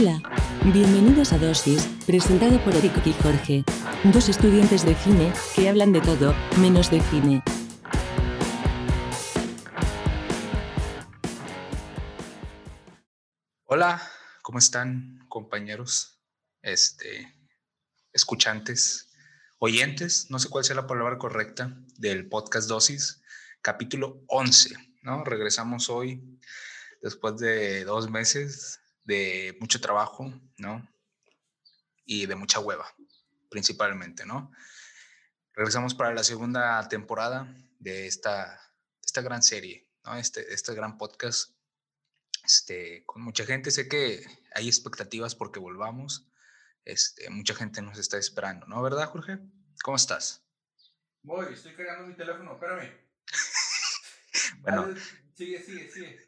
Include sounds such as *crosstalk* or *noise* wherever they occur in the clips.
Hola, bienvenidos a Dosis, presentado por Eric y Jorge, dos estudiantes de cine que hablan de todo, menos de cine. Hola, ¿cómo están, compañeros? Este, escuchantes, oyentes, no sé cuál sea la palabra correcta del podcast Dosis, capítulo 11, ¿no? Regresamos hoy después de dos meses de mucho trabajo, ¿no? Y de mucha hueva, principalmente, ¿no? Regresamos para la segunda temporada de esta, esta gran serie, ¿no? Este, este gran podcast, este, con mucha gente. Sé que hay expectativas porque volvamos. Este, mucha gente nos está esperando, ¿no? ¿Verdad, Jorge? ¿Cómo estás? Voy, estoy cargando mi teléfono, espérame. *laughs* bueno. Sigue, sigue, sigue.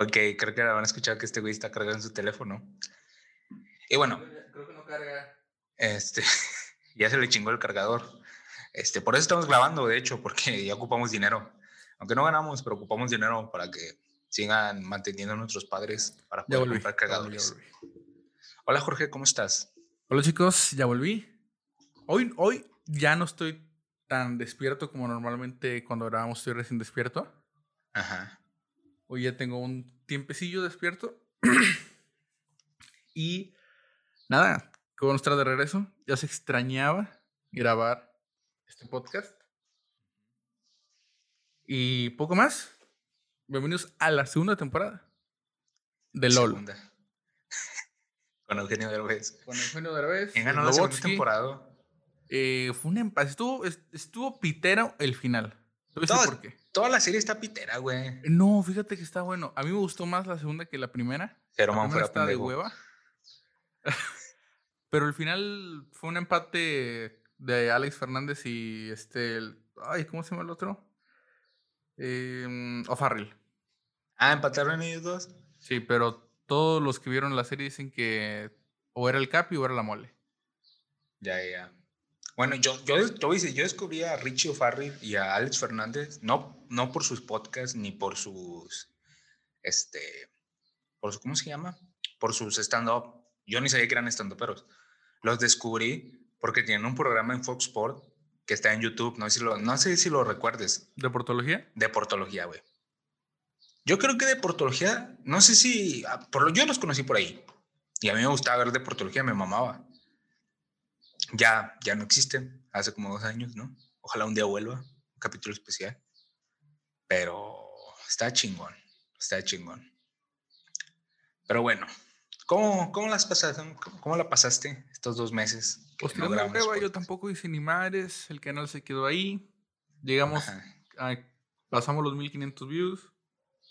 Ok, creo que a escuchar que este güey está cargando su teléfono. Y bueno. Creo que no carga. Este, *laughs* ya se le chingó el cargador. Este, por eso estamos grabando, de hecho, porque *laughs* ya ocupamos dinero. Aunque no ganamos, pero ocupamos dinero para que sigan manteniendo a nuestros padres para poder volví, comprar cargadores. Hola Jorge, ¿cómo estás? Hola chicos, ya volví. Hoy, hoy ya no estoy tan despierto como normalmente cuando grabamos estoy recién despierto. Ajá. Hoy ya tengo un tiempecillo despierto. *clears throat* y nada, con estar de regreso. Ya se extrañaba grabar este podcast. Y poco más. Bienvenidos a la segunda temporada de LOL. Segunda. *laughs* Con Eugenio Derbez. Con Eugenio Derbez. ¿Quién ganó la segunda temporada? Eh, fue un empate. Estuvo, estuvo pitero el final. ¿Tú Toda, por qué? Toda la serie está pitera, güey. No, fíjate que está bueno. A mí me gustó más la segunda que la primera. Pero la man, primera fuera está de pendejo. hueva. *laughs* Pero el final fue un empate de Alex Fernández y este. el- ay, ¿cómo se llama el otro? Eh, O'Farrell. Ah, empataron ellos dos. Sí, pero todos los que vieron la serie dicen que o era el Capi o era la mole. Ya, ya. Bueno, yo, yo, yo, yo descubrí a Richie O'Farrill y a Alex Fernández, no, no por sus podcasts ni por sus, este, por su, ¿cómo se llama? Por sus stand-up. Yo ni sabía que eran stand-uperos. Los descubrí porque tienen un programa en Fox Sport que está en YouTube, no sé si lo, no sé si lo recuerdes, ¿De portología? de portología, güey. Yo creo que de portología, no sé si, ah, por lo, yo los conocí por ahí. Y a mí me gustaba ver de portología, me mamaba. Ya, ya no existen, hace como dos años, ¿no? Ojalá un día vuelva, un capítulo especial. Pero está chingón, está chingón. Pero bueno, ¿cómo, cómo las pasaste? ¿Cómo, cómo la pasaste estos dos meses? Pues no grabamos hueva, yo tampoco hice ni madres. El canal se quedó ahí. Llegamos, a- pasamos los 1500 views.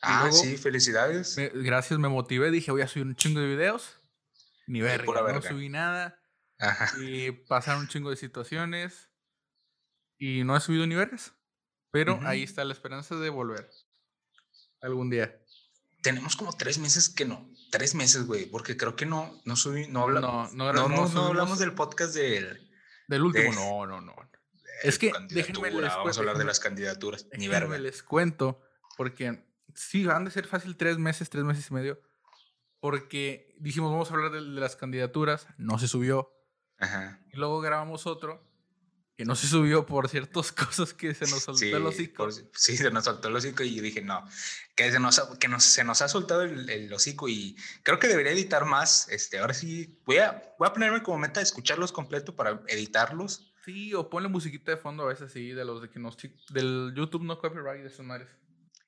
Ah, luego sí, felicidades. Me- gracias, me motivé. Dije, voy a subir un chingo de videos. Ni verga, no verga. subí nada. Ajá. Y pasaron un chingo de situaciones. Y no he subido ni vergas. Pero Ujú. ahí está la esperanza de volver. Algún día. Tenemos como tres meses que no. Tres meses, güey, porque creo que no, no subí, no hablamos. No, no, No, no, hablamos del podcast del. del último. de- No, no, no. Es que déjenme les Vamos a cuento- hablar de las candidaturas. Ni verga. les cuento, porque sí, van de ser fácil tres meses, tres meses y medio, porque dijimos, vamos a hablar de, de las candidaturas, no se subió, Ajá. y luego grabamos otro, que no se subió por ciertas *laughs* cosas que se nos soltó Sí, el hocico. por- sí, se nos soltó el hocico y dije, no, que, se nos, ha- que nos, se nos ha soltado el, el hocico y creo que debería editar más. Este, ahora sí, voy a, voy a ponerme como meta escucharlos completo para editarlos. Sí, o ponle musiquita de fondo a veces, sí, de los de que nos... Del YouTube no copyright de esas madres.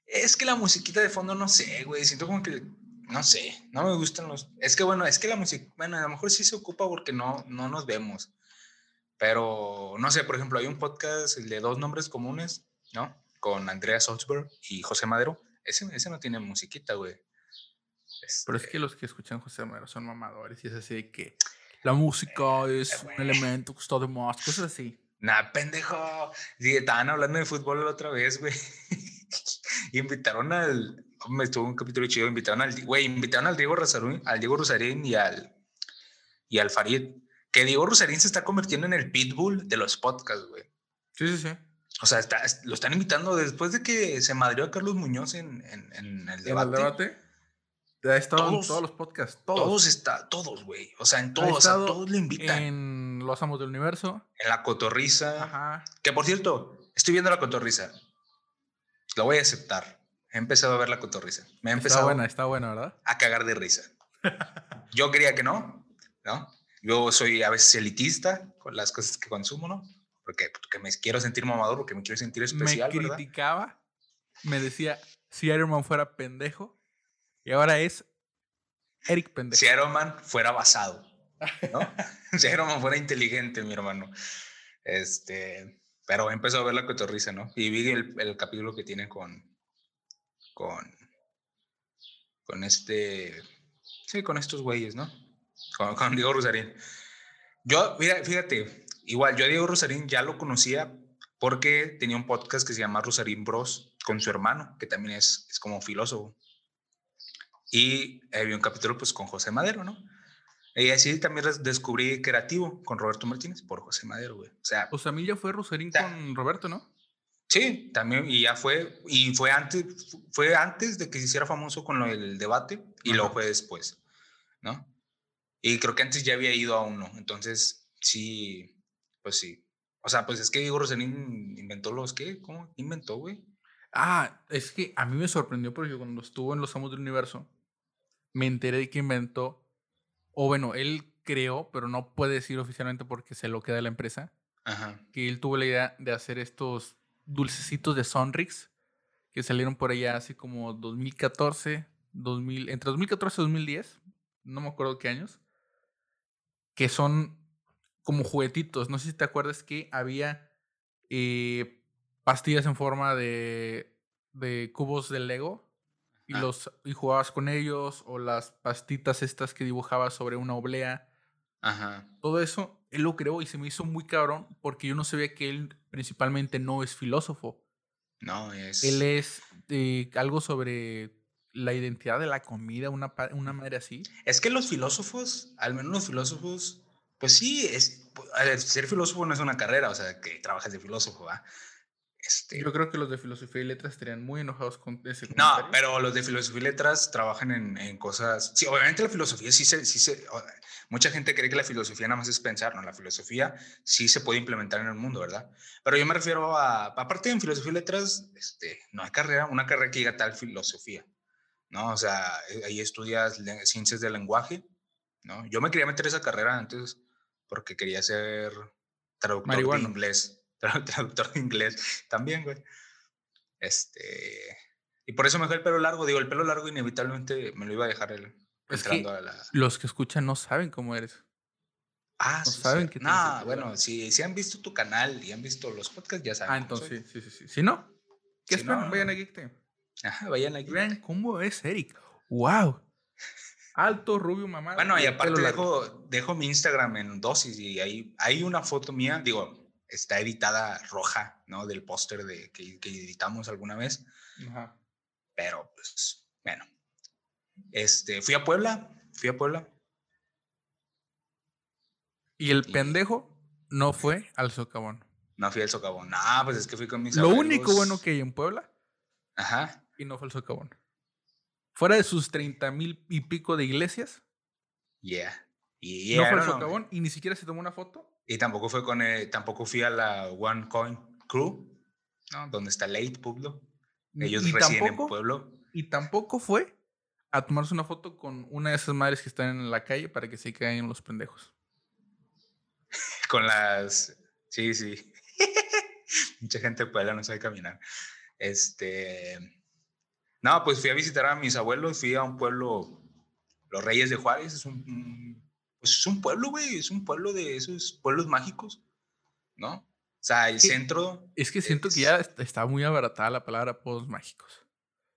Es que la musiquita de fondo, no sé, güey, siento como que, no sé, no me gustan los... Es que bueno, es que la música, bueno, a lo mejor sí se ocupa porque no, no nos vemos. Pero, no sé, por ejemplo, hay un podcast, el de dos nombres comunes, ¿no? Con Andrea Salzberg y José Madero. Ese, ese no tiene musiquita, güey. Pero es Este, que los que escuchan José Madero son mamadores y es así de que la música es un elemento que está de más, cosas así. Nah, pendejo. Sí, estaban hablando de fútbol la otra vez, güey. *laughs* invitaron al. Me estuvo un capítulo chido. Invitaron al. Güey, invitaron al Diego Rosarín, al Diego Rosarín y al. Y al Farid. Que Diego Rosarín se está convirtiendo en el pitbull de los podcasts, güey. Sí, sí, sí. O sea, está- lo están invitando después de que se madrió a Carlos Muñoz en, en- en el ¿En debate. el debate? Ha estado en todos los podcasts. Todos. Todos está, todos, güey. O sea, en todos, o sea, todos le invitan. En Los Amos del Universo. En La Cotorriza. Ajá. Que por cierto, estoy viendo La Cotorriza. Lo voy a aceptar. He empezado a ver La Cotorriza. Me ha empezado. Está buena, está buena, ¿verdad? A cagar de risa. *laughs* Yo quería que no, ¿no? Yo soy a veces elitista con las cosas que consumo, ¿no? Porque, porque me quiero sentir mamador, porque me quiero sentir especial, Me criticaba, me decía, si Iron Man fuera pendejo, y ahora es Eric pendejo. Si Iron Man fuera basado, ¿no? *laughs* si Iron Man fuera inteligente, mi hermano. Este, pero empezó a ver la cotorriza, ¿no? Y vi el, el capítulo que tiene con, con, con este, sí, con estos güeyes, ¿no? Con, con Diego Rosarín. Yo, mira, fíjate, igual, yo a Diego Rosarín ya lo conocía porque tenía un podcast que se llama Rosarín Bros con su hermano, que también es, es como filósofo. Y había un capítulo pues con José Madero, ¿no? Y así también descubrí Creativo con Roberto Martínez por José Madero, güey. O sea, pues a mí ya fue Rosarín con Roberto, ¿no? Sí, también, y ya fue, y fue antes, fue antes de que se hiciera famoso con lo del debate, y luego fue después, ¿no? Y creo que antes ya había ido a uno, entonces sí, pues sí. O sea, pues es que Diego Rosarín inventó los, ¿qué? ¿Cómo inventó, güey? Ah, es que a mí me sorprendió porque cuando estuvo en Los Amos del Universo, me enteré de que inventó, o bueno, él creó, pero no puede decir oficialmente porque se lo queda la empresa, que él tuvo la idea de hacer estos dulcecitos de Sonrix que salieron por allá así como 2014, 2000, entre 2014 y 2010, no me acuerdo qué años, que son como juguetitos. No sé si te acuerdas que había eh, pastillas en forma de, de cubos de Lego y, los, y jugabas con ellos, o las pastitas estas que dibujabas sobre una oblea. Ajá. Todo eso él lo creó y se me hizo muy cabrón porque yo no sabía que él principalmente no es filósofo. No, es. Él es eh, algo sobre la identidad de la comida, una, una madre así. Es que los filósofos, al menos los filósofos, pues sí, es, ser filósofo no es una carrera, o sea, que trabajas de filósofo, ¿va? Este Yo creo que los de filosofía y letras estarían muy enojados con ese No, pero los de filosofía y letras trabajan en, en, cosas... Sí, obviamente la filosofía sí se, sí se... Mucha gente cree que la filosofía nada más es pensar, ¿no? La filosofía sí se puede implementar en el mundo, ¿verdad? Pero yo me refiero a... Aparte en filosofía y letras, este, no hay carrera, una carrera que diga tal filosofía, ¿no? O sea, eh, ahí estudias ciencias del lenguaje, ¿no? Yo me quería meter esa carrera antes porque quería ser traductor de inglés *laughs* traductor de inglés también, güey. Este, y por eso me dejé el pelo largo. Digo, el pelo largo inevitablemente me lo iba a dejar el, entrando a la... Los que escuchan no saben cómo eres. Ah, no saben que No, bueno, si, si han visto tu canal y han visto los podcasts, ya saben. Ah, entonces sí, sí, sí. Si no, ¿qué esperan? vayan a Geekte. Ajá, vayan a Geekte. Vean cómo es Eric. ¡Wow! Alto, rubio, mamá. Bueno, y aparte dejo, dejo mi Instagram en dosis y ahí hay una foto mía, digo, está editada roja, ¿no? Del póster de, que, editamos alguna vez. Ajá. Pero, pues, bueno. Este, fui a Puebla, fui a Puebla. ¿Y el pendejo no fue al socavón? No fui al socavón. No, pues es que fui con mis Lo único bueno que hay en Puebla. Ajá. Y no fue al socavón. Fuera de sus treinta mil y pico de iglesias. Yeah. no fue al socavón y ni siquiera se tomó una foto. Y tampoco fue con eh, tampoco fui a la One Coin Crew, ¿no? Donde está Late Pueblo. Ellos residen en Pueblo. Y tampoco fue a tomarse una foto con una de esas madres que están en la calle para que se caigan los pendejos. *laughs* con las. Sí, sí. *laughs* Mucha gente de Puebla no sabe caminar. Este. No, pues fui a visitar a mis abuelos, fui a un pueblo, Los Reyes de Juárez, es un pues es un pueblo, güey, es un pueblo de esos pueblos mágicos, ¿no? O sea, el centro. Es que siento que ya está muy abaratada la palabra pueblos mágicos.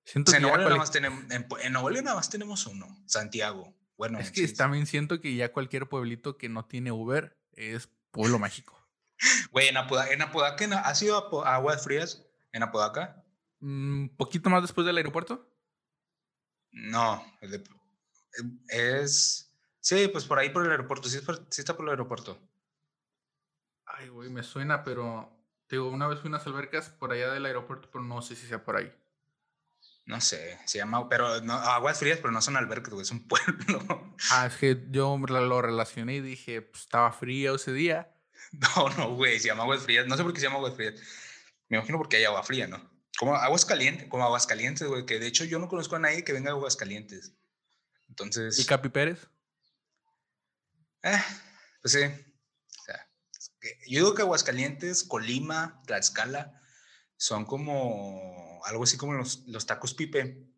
Siento que en, Nuevo nada más tenemos, en, nada más tenemos uno, Santiago. Bueno, es que también siento que ya cualquier pueblito que no tiene Uber es pueblo mágico. *laughs* Güey, en, Apodaca, en Apodaca, ¿has ido a Aguas Frías en Apodaca? Un mm, poquito más después del aeropuerto. No, es Sí, pues por ahí por el aeropuerto. Sí, está por el aeropuerto. Ay, güey, me suena, pero. Digo, una vez fui a unas albercas por allá del aeropuerto, pero no sé si sea por ahí. No sé, se llama, pero no, Aguas Frías, pero no son albercas, güey, es un *laughs* pueblo. Ah, es que yo lo relacioné y dije, pues estaba frío ese día. No, no, güey, se llama Aguas Frías. No sé por qué se llama Aguas Frías. Me imagino porque hay agua fría, ¿no? Como aguas calientes, como aguas calientes, güey, que de hecho yo no conozco a nadie que venga a aguas calientes. Entonces. ¿Y Capi Pérez? Eh, pues sí. O sea, yo digo que Aguascalientes, Colima, Tlaxcala son como algo así como los, los tacos pipe,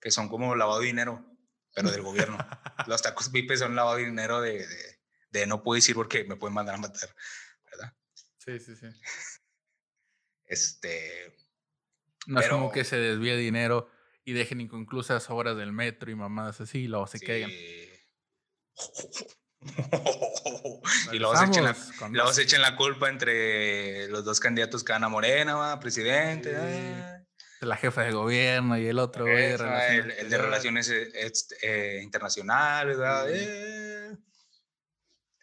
que son como lavado de dinero, pero del gobierno. *laughs* los tacos pipe son lavado de dinero de, de, de no puedo decir porque me pueden mandar a matar, ¿verdad? Sí, sí, sí. Este. No es como que se desvíe dinero y dejen inconclusas horas del metro y mamadas así y luego se sí. caigan. *laughs* *laughs* y luego se, echen la, luego se echen la culpa entre los dos candidatos que van a Morena, ¿va? presidente. Sí. La jefa de gobierno y el otro, güey. relaciones el, el de relaciones eh, eh, internacionales, ¿verdad? Sí. Eh.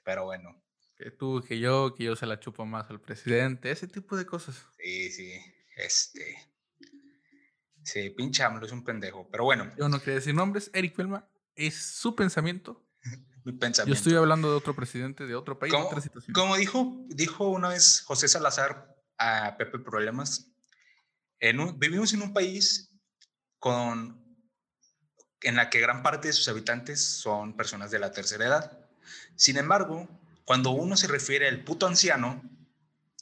Pero bueno, Que tú, que yo, que yo se la chupo más al presidente, ese tipo de cosas. sí, sí, este. Sí, pinche AMLO es un pendejo. Pero bueno, Yo no quería decir nombres, Eric Pelma, es su pensamiento. *laughs* mi Yo pensamiento. estoy hablando de otro presidente, de otro país, Como, otra situación. como dijo, dijo una vez José Salazar a Pepe Problemas, en un- vivimos en un país con, en la que gran parte de sus habitantes son personas de la tercera edad. Sin embargo, cuando uno se refiere al puto anciano,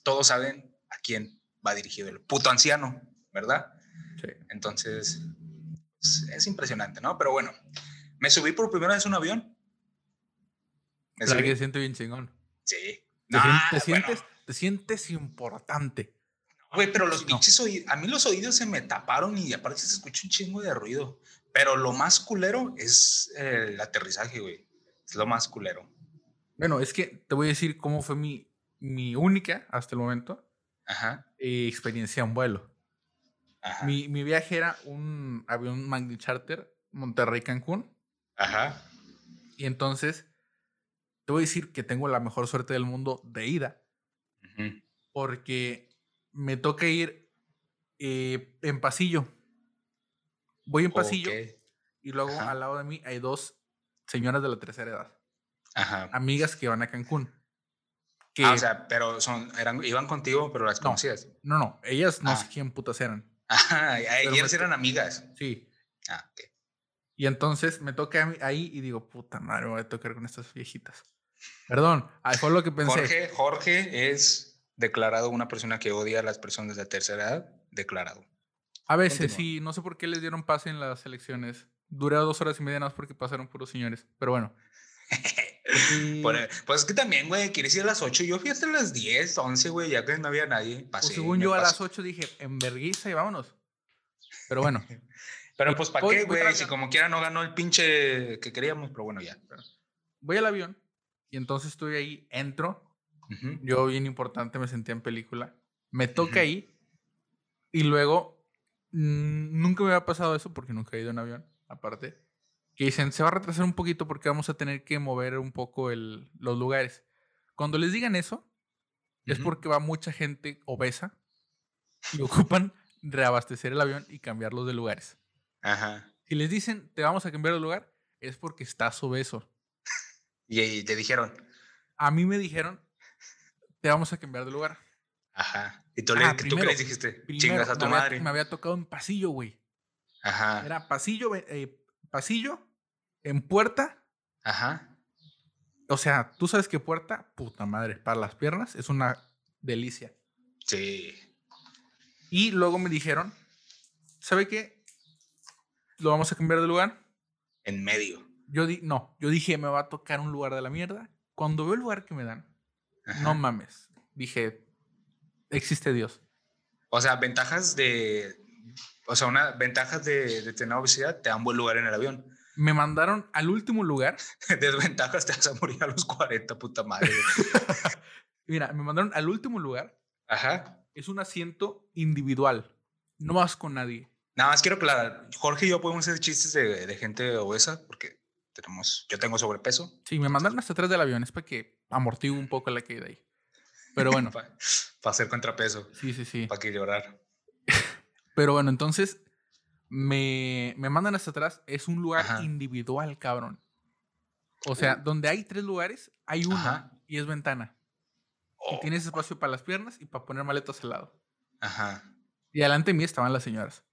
todos saben a quién va dirigido el puto anciano, ¿verdad? Sí. Entonces, es, es impresionante, ¿no? Pero bueno, me subí por primera vez a un avión. Subí- que siente bien chingón. Sí. Te, No, sien- te bueno. sientes, te sientes importante. Güey, pero los No. pinches oídos, a mí los oídos se me taparon y aparte se escucha un chingo de ruido. Pero lo más culero es eh, el aterrizaje, güey. Es lo más culero. Bueno, es que te voy a decir cómo fue mi, mi única, hasta el momento, Ajá. eh, experiencia en vuelo. Ajá. Mi, mi viaje era un avión Magni Charter Monterrey-Cancún. Ajá. Y entonces, te voy a decir que tengo la mejor suerte del mundo de ida, porque me toca ir eh, en pasillo. Voy en pasillo y luego Ajá. al lado de mí hay dos señoras de la tercera edad, Ajá. amigas que van a Cancún. Que, Ah, o sea, pero son, eran, iban contigo, pero las No. conocías. no, no, ellas no Ah. sé quién putas eran. *laughs* Ajá. Pero Ellas eran amigas. Sí. Ah, ok. Y entonces me toca ahí y digo, puta madre, me voy a tocar con estas viejitas. Perdón, ahí fue lo que pensé. Jorge, Jorge es declarado una persona que odia a las personas de tercera edad. Declarado. A veces Continúa. sí, no sé por qué les dieron pase en las elecciones. Duré dos horas y media nada más porque pasaron puros señores. Pero bueno. Y, *laughs* Por- pues es que también, güey, quieres ir a las 8. Yo fui hasta las 10, 11, güey, ya que no había nadie. pues, Pasé, según me yo a las pasé. 8 dije, en vergüenza y vámonos. Pero bueno, *laughs* Pero pues, ¿para qué, güey? Si como quiera no ganó el pinche que queríamos, pero bueno, ya. voy al avión y entonces estoy ahí, entro. Yo, bien importante, me sentía en película. Me toca ahí y luego mm, nunca me había pasado eso porque nunca he ido en avión, aparte. Que dicen, se va a retrasar un poquito porque vamos a tener que mover un poco el- los lugares. Cuando les digan eso, es porque va mucha gente obesa y *laughs* ocupan reabastecer el avión y cambiarlos de lugares. Ajá. Si les dicen, te vamos a cambiar de lugar, es porque estás obeso. Y, y te dijeron, A mí me dijeron, te vamos a cambiar de lugar. ajá. Y tú, Ah, le, ¿tú qué primero, les dijiste? Primero, Chingas a tu me había- madre. me había tocado en pasillo, güey. Ajá. Era pasillo, eh, pasillo, en puerta. Ajá. O sea, tú sabes que puerta, puta madre, para las piernas es una delicia. Sí. Y luego me dijeron, ¿sabe qué? Lo vamos a cambiar de lugar. En medio. Yo di, no, yo dije, me va a tocar un lugar de la mierda. Cuando veo el lugar que me dan, Ajá. no mames. Dije, existe Dios. O sea, ventajas de. O sea, una ventajas de, de tener obesidad te dan buen lugar en el avión. Me mandaron al último lugar. *laughs* Desventajas te vas a morir a los 40, puta madre. *laughs* Mira, me mandaron al último lugar. Ajá. Es un asiento individual. No vas con nadie. Nada más quiero aclarar. Jorge y yo podemos hacer chistes de, de gente obesa porque tenemos. Yo tengo sobrepeso. Sí, me mandaron hasta atrás del avión. Es para que amortigue un poco la caída ahí. Pero *laughs* bueno, Para hacer contrapeso. sí, sí, sí. Para que llorar. *laughs* Pero bueno, entonces me, me mandan hasta atrás. Es un lugar Ajá. individual, cabrón. O sea, donde hay tres lugares, hay uno Ajá. y es ventana. Oh, Y tienes espacio para las piernas y para poner maletas al lado. Ajá. Y delante de mí estaban las señoras.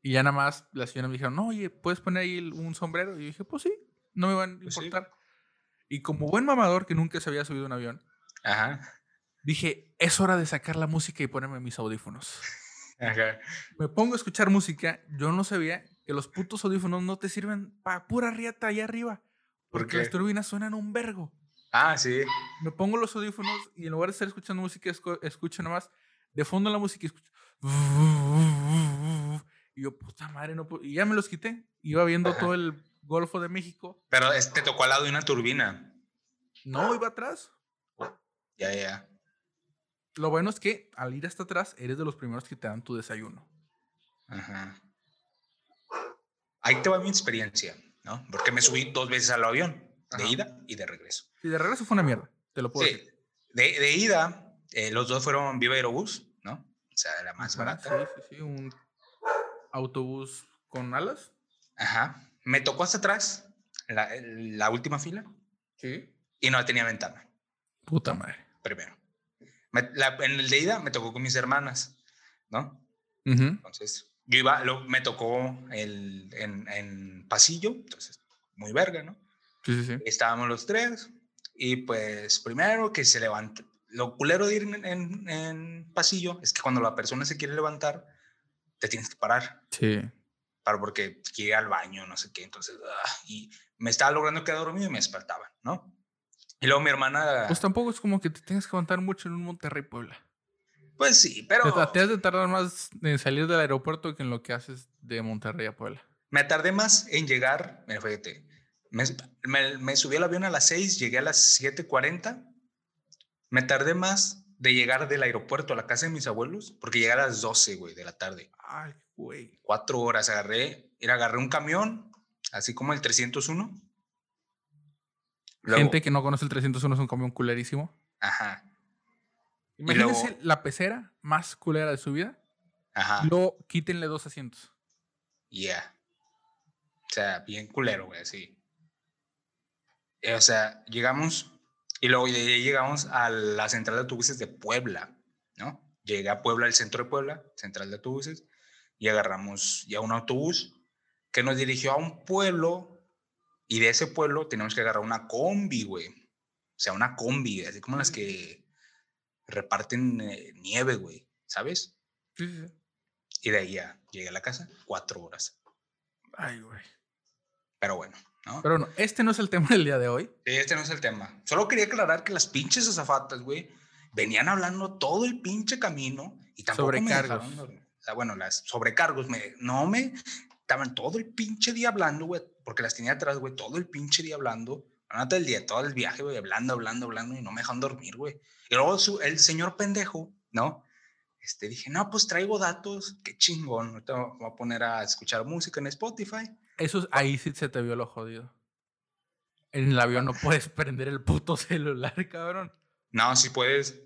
Y ya nada más las señoras me dijeron, no, oye, ¿puedes poner ahí un sombrero? Y yo dije, pues sí, no me van a Pues sí. importar. Y como buen mamador que nunca se había subido a un avión, Ajá. dije, es hora de sacar la música y ponerme mis audífonos. Ajá. Me pongo a escuchar música, yo no sabía que los putos audífonos no te sirven para pura riata allá arriba. ¿Por Porque las turbinas suenan un vergo. Ah, sí. Me pongo los audífonos y en lugar de estar escuchando música, escucho nomás de fondo la música y escucho. Y yo, puta madre, no puedo. Y ya me los quité. Iba viendo Ajá. todo el Golfo de México. Pero es- te tocó al lado de una turbina. No, iba atrás. Ya, ya. Lo bueno es que al ir hasta atrás, eres de los primeros que te dan tu desayuno. Ajá. Ahí te va mi experiencia, ¿no? Porque me subí dos veces al avión, de ida y de regreso. Y de regreso fue una mierda, te lo puedo Sí. decir. De, de ida, eh, los dos fueron Viva Aerobús, ¿no? O sea, la más Ajá, barata. Sí, sí, sí, un autobús con alas. Ajá. Me tocó hasta atrás, la, la última fila, Sí. y no tenía ventana, Puta madre. primero. Me- la- en el de ida me tocó con mis hermanas, ¿no? Ujú. Entonces, yo iba, lo- me tocó el, en, en pasillo, entonces, muy verga, ¿no? Sí, sí, sí. Estábamos los tres, y pues primero que se levanta. Lo culero de ir en, en- en pasillo es que cuando la persona se quiere levantar, te tienes que parar, Sí. Para porque quiere ir al baño, no sé qué. Entonces, ah, y me estaba logrando quedar dormido y me despertaban, ¿no? Y luego mi hermana, Pues tampoco es como que te tengas que aguantar mucho en un Monterrey Puebla. pues sí, pero Te, te has de tardar más en salir del aeropuerto que en lo que haces de Monterrey a Puebla. me tardé más en llegar. Mira, fíjate, me, me- me subí al avión a las 6, llegué a las 7:40. Me tardé más de llegar del aeropuerto a la casa de mis abuelos, porque llegué a las 12, güey, de la tarde. Ay, güey. Cuatro horas agarré, era, agarré un camión, así como el 301. Luego- Gente que no conoce el 301 es un camión culerísimo. Ajá, Imagínense luego- la pecera más culera de su vida. ajá, Luego quítenle dos asientos. yeah. O sea, bien culero, güey, así. Eh, O sea, llegamos y luego de ahí llegamos a la central de autobuses de Puebla, ¿no? Llegué a Puebla, el centro de Puebla, central de autobuses, y agarramos ya un autobús que nos dirigió a un pueblo y de ese pueblo teníamos que agarrar una combi, güey. O sea, una combi, así como las que reparten eh, nieve, güey, ¿sabes? Sí, sí, sí. Y de ahí ya llegué a la casa, cuatro horas. Ay, güey. Pero bueno, ¿no? Pero bueno, este no es el tema del día de hoy. Este no es el tema. Solo quería aclarar que las pinches azafatas, güey, venían hablando todo el pinche camino y tampoco me Sobrecargos. dejaron dormir. O sea, bueno, las sobrecargos, me, no me... Estaban todo el pinche día hablando, güey, porque las tenía atrás, güey, todo el pinche día hablando. No todo el día, todo el viaje, güey, hablando, hablando, hablando y no me dejan dormir, güey. Y luego su- el señor pendejo, ¿no? Este, dije, no, pues traigo datos, qué chingón. Ahorita me voy a poner a escuchar música en Spotify. Eso es- ahí sí se te vio lo jodido. En el avión no puedes prender el puto *laughs* celular, cabrón. No, si puedes,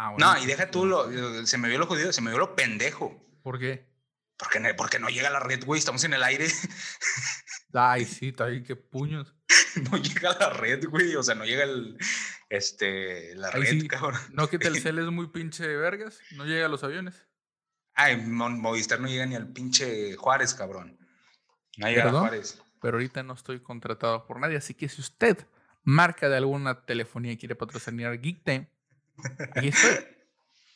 Ah, No, y deja tú, lo, se me vio lo jodido, se me vio lo pendejo. ¿Por qué? Porque no, porque no llega la red, güey, estamos en el aire, Ay, sí, también qué puños. *laughs* no llega la red, güey, o sea, no llega el, este, la Ahí red, sí. cabrón. ¿No que Telcel *laughs* es muy pinche de vergas? ¿No llega a los aviones? Ay, Mo- Movistar no llega ni al pinche Juárez, cabrón. No llega a. Juárez. Pero ahorita no estoy contratado por nadie, así que si usted marca de alguna telefonía y quiere patrocinar Geek Time, aquí estoy.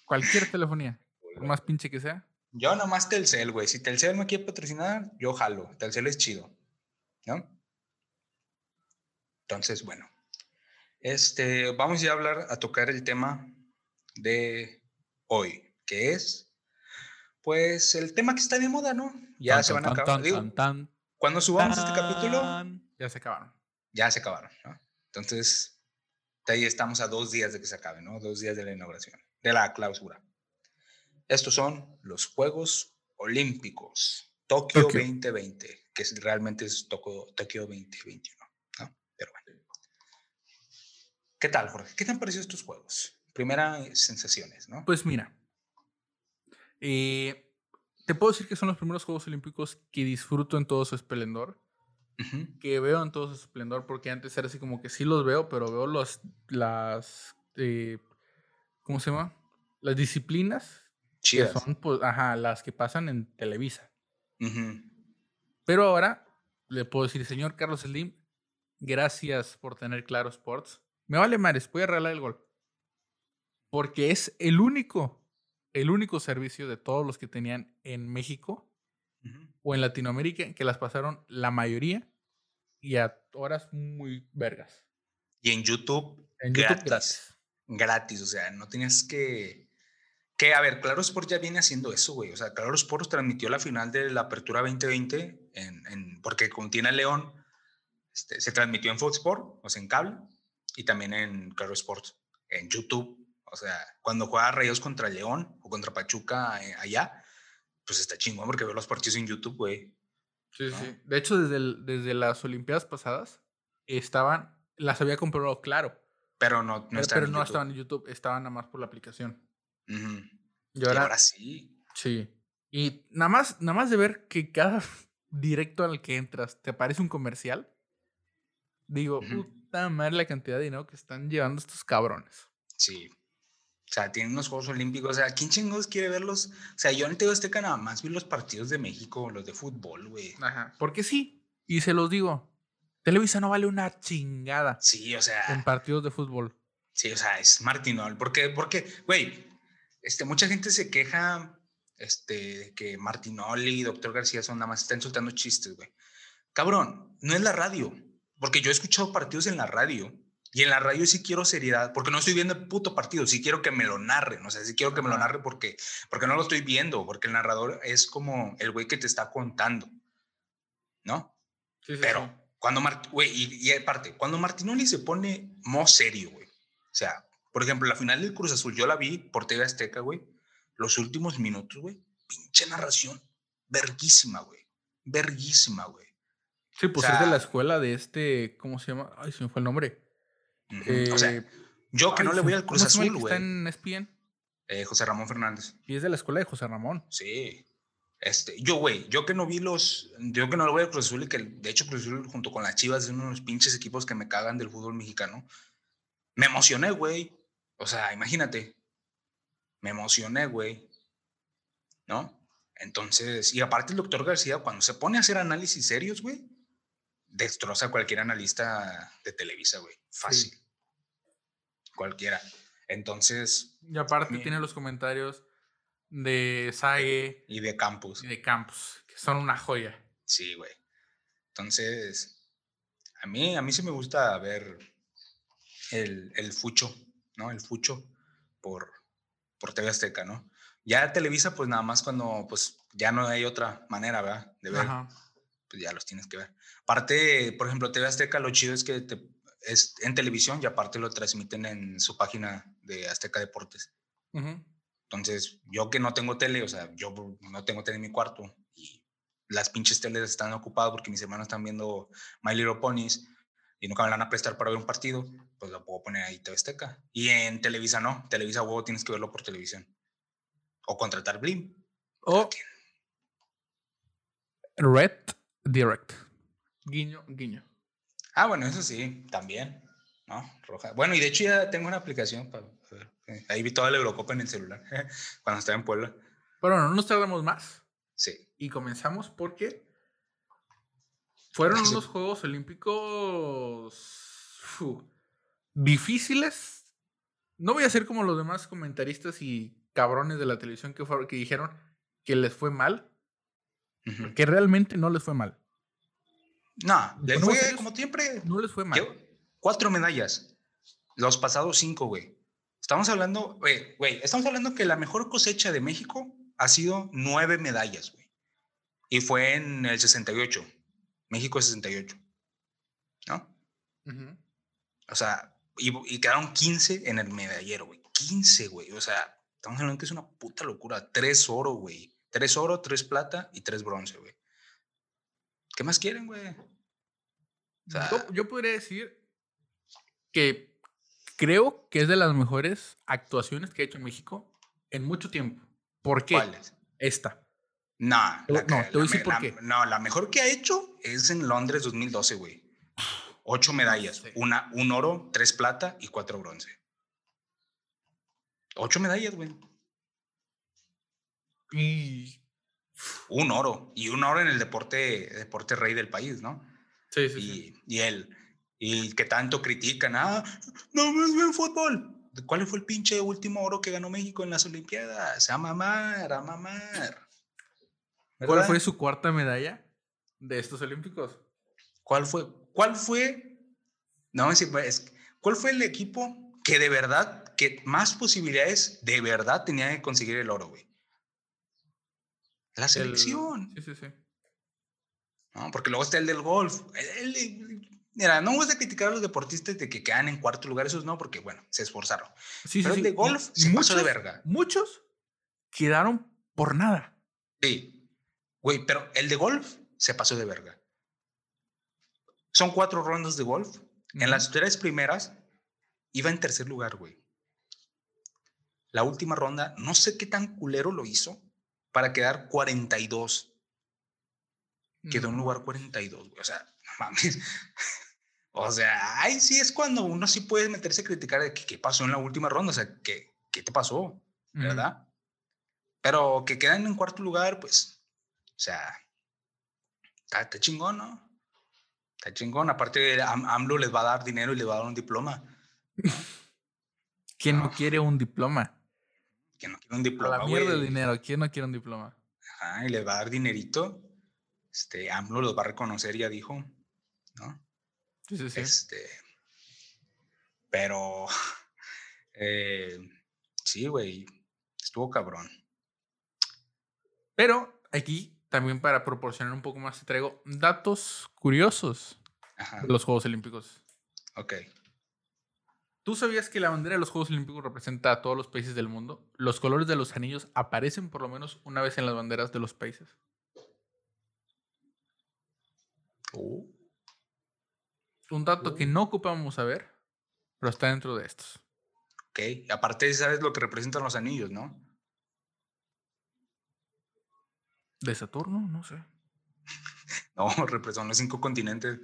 Cualquier telefonía, por más pinche que sea. Yo nomás Telcel, güey. Si Telcel me quiere patrocinar, yo jalo. Telcel es chido, ¿no? Entonces, bueno. Este, vamos ya a hablar, a tocar el tema de hoy, que es, pues, el tema que está de moda, ¿no? Ya Tan, se van a tan, acabar. tan, Digo, cuando subamos este capítulo. Ya se acabaron. ya se acabaron, ¿no? Entonces, ahí estamos a dos días de que se acabe, ¿no? Dos días de la inauguración, de la clausura. Estos son los Juegos Olímpicos, Tokio, Tokio. 2020, que es, realmente es Tokio, Tokio 2021, ¿no? Pero bueno. ¿Qué tal, Jorge? ¿Qué te han parecido estos juegos? Primeras sensaciones, ¿no? Pues mira, eh, te puedo decir que son los primeros Juegos Olímpicos que disfruto en todo su esplendor. Que veo en todo su esplendor, porque antes era así como que sí los veo, pero veo los, las. Eh, ¿Cómo se llama? Las disciplinas. Que son, pues, ajá, las que pasan en Televisa. Pero ahora le puedo decir, señor Carlos Slim, gracias por tener Claro Sports. Me vale mares, voy a regalar el gol. Porque es el único el único servicio de todos los que tenían en México o en Latinoamérica que las pasaron la mayoría y a horas muy vergas. Y en YouTube, en gratis, gratis. Gratis, o sea, no tenías que... Que, a ver, Claro Sport ya viene haciendo eso, güey. O sea, Claro Sport transmitió la final de la Apertura 2020 en, en, porque contiene a León. Este, se transmitió en Fox Sport, o sea, en cable, y también en Claro Sport, en YouTube o sea, cuando juega Rayos contra León o contra Pachuca eh, allá, pues está chingón porque veo los partidos en YouTube, güey. Sí, sí. De hecho, desde, desde las Olimpiadas pasadas, estaban, las había comprado claro. Pero no, no, estaban, en no estaban en YouTube, estaban nada más por la aplicación. y, ahora, sí. Sí. Y nada más, nada más de ver que cada *laughs* directo al que entras te aparece un comercial, digo, puta madre la cantidad de dinero que están llevando estos cabrones. Sí. O sea, tienen unos Juegos Olímpicos. O sea, ¿quién chingados quiere verlos? O sea, yo en TV Azteca nada más vi los partidos de México, los de fútbol, güey. Ajá. Porque sí. Y se los digo. Televisa no vale una chingada. Sí, o sea. En partidos de fútbol. Sí, o sea, es Martinol. Porque, porque, güey, este, mucha gente se queja este, que Martinol y Doctor García son nada más, están soltando chistes, güey. Cabrón, no es la radio. Porque yo he escuchado partidos en la radio y en la radio sí quiero seriedad, porque no estoy viendo el puto partido, sí quiero que me lo narren, o sea, sí quiero que me lo narre porque, porque no lo estoy viendo, porque el narrador es como el güey que te está contando, ¿no? Sí, sí, Pero cuando, güey, y, y, aparte, cuando Martinoli se pone mo serio, güey, o sea, por ejemplo, la final del Cruz Azul, yo la vi por TV Azteca, güey, los últimos minutos, güey, pinche narración, verguísima, güey, verguísima, güey. Sí, pues es de la escuela de este, ¿cómo se llama? Ay, se me fue el nombre o sea, eh, yo que no le voy al Cruz Azul, güey. está en ESPN? Eh, José Ramón Fernández. Y es de la escuela de José Ramón. Sí. Este, yo, güey, yo que no vi los. Yo que no le voy al Cruz Azul y que, de hecho, Cruz Azul junto con las Chivas es uno de los pinches equipos que me cagan del fútbol mexicano. Me emocioné, güey. O sea, imagínate. Me emocioné, güey. ¿No? Entonces, y aparte el doctor García, cuando se pone a hacer análisis serios, güey, destroza a cualquier analista de Televisa, güey. Fácil cualquiera. Entonces. Y aparte tiene los comentarios de Sage. Y de Campus. Y de Campus, que son una joya. Sí, güey. Entonces, a mí, a mí sí me gusta ver el, el fucho, ¿no? El fucho por, por TV Azteca, ¿no? Ya Televisa, pues nada más cuando, pues ya no hay otra manera, ¿verdad? De ver. Pues ya los tienes que ver. Aparte, por ejemplo, TV Azteca, lo chido es que te es en televisión y aparte lo transmiten en su página de Azteca Deportes. Entonces, yo que no tengo tele, o sea, yo no tengo tele en mi cuarto y las pinches teles están ocupadas porque mis hermanos están viendo My Little Ponies y nunca me la van a prestar para ver un partido, pues lo puedo poner ahí TV Azteca. Y en Televisa no, Televisa huevo tienes que verlo por televisión. O contratar Blim. O Red Direct. Guiño, guiño. Ah, bueno, eso sí, también, ¿no? Roja. Bueno, y de hecho ya tengo una aplicación para eh, Ahí vi toda la Eurocopa en el celular *laughs* cuando estaba en Puebla. Pero no nos tardamos más. Sí. Y comenzamos porque fueron *laughs* unos Juegos Olímpicos difíciles. No voy a ser como los demás comentaristas y cabrones de la televisión que, que dijeron que les fue mal. Que realmente no les fue mal. No, le fue como siempre. No les fue mal. Cuatro medallas. Los pasados cinco, güey. Estamos hablando, güey, güey, estamos hablando que la mejor cosecha de México ha sido nueve medallas, güey. Y fue en el 68. México 68. ¿No? O sea, y, quedaron 15 en el medallero, güey. 15, güey. O sea, estamos hablando que es una puta locura. Tres oro, güey. Tres oro, tres plata y tres bronce, güey. ¿Qué más quieren, güey? yo, podría decir que creo que es de las mejores actuaciones que ha hecho México en mucho tiempo. ¿Por qué? ¿Cuál Esta. No, la, no, te voy a decir por la- qué. no, la mejor que ha hecho es en Londres 2012, güey. Ocho medallas, sé. una, un oro, tres plata y cuatro bronce. Ocho medallas, güey. Y. Un oro. Y un oro en el deporte, deporte rey del país, ¿no? Sí, sí, sí. Y, él, y que tanto critican, ah, no me ven fútbol. ¿Cuál fue el pinche último oro que ganó México en las Olimpiadas? A mamar, a mamar. ¿Cuál fue su cuarta medalla de estos Olímpicos? ¿Cuál fue? ¿Cuál fue? No, pues, ¿cuál fue el equipo que de verdad, que más posibilidades de verdad tenía de conseguir el oro, güey? La El- selección. Sí, sí, sí. ¿no? Porque luego está el del golf. El- el- mira, no vamos a criticar a los deportistas de que quedan en cuarto lugar, esos no, porque bueno, se esforzaron. Sí, Pero sí, el de golf se pasó de verga. Muchos quedaron por nada. Sí. Güey, pero el de golf se pasó de verga. Son cuatro rondas de golf. En las tres primeras iba en tercer lugar, güey. La última ronda, no sé qué tan culero lo hizo para quedar 42. Quedó en lugar 42, güey. O sea, no mames. *laughs* O sea, ahí sí es cuando uno sí puede meterse a criticar de qué pasó en la última ronda. O sea, ¿qué, qué te pasó? Ujú. ¿Verdad? Pero que quedan en cuarto lugar, pues, o sea, está, está chingón, ¿no? Está chingón. Aparte, Am- AMLO les va a dar dinero y les va a dar un diploma. *laughs* ¿Quién no No. quiere un diploma? Que no quiere un A diploma, la mierda el dinero. ¿Quién no quiere un diploma? Ajá, y les va a dar dinerito. Este, AMLO los va a reconocer, ya dijo, ¿no? Sí, sí, sí. Este, pero, *laughs* eh, sí, güey, estuvo cabrón. Pero aquí también para proporcionar un poco más te traigo datos curiosos Ajá, de los Juegos Olímpicos. ok. ¿Tú sabías que la bandera de los Juegos Olímpicos representa a todos los países del mundo? Los colores de los anillos aparecen por lo menos una vez en las banderas de los países. Uh, Un dato que no ocupamos saber, pero está dentro de estos. ok, y aparte sabes lo que representan los anillos, ¿no? ¿De Saturno? No sé. *laughs* No, representan los cinco continentes.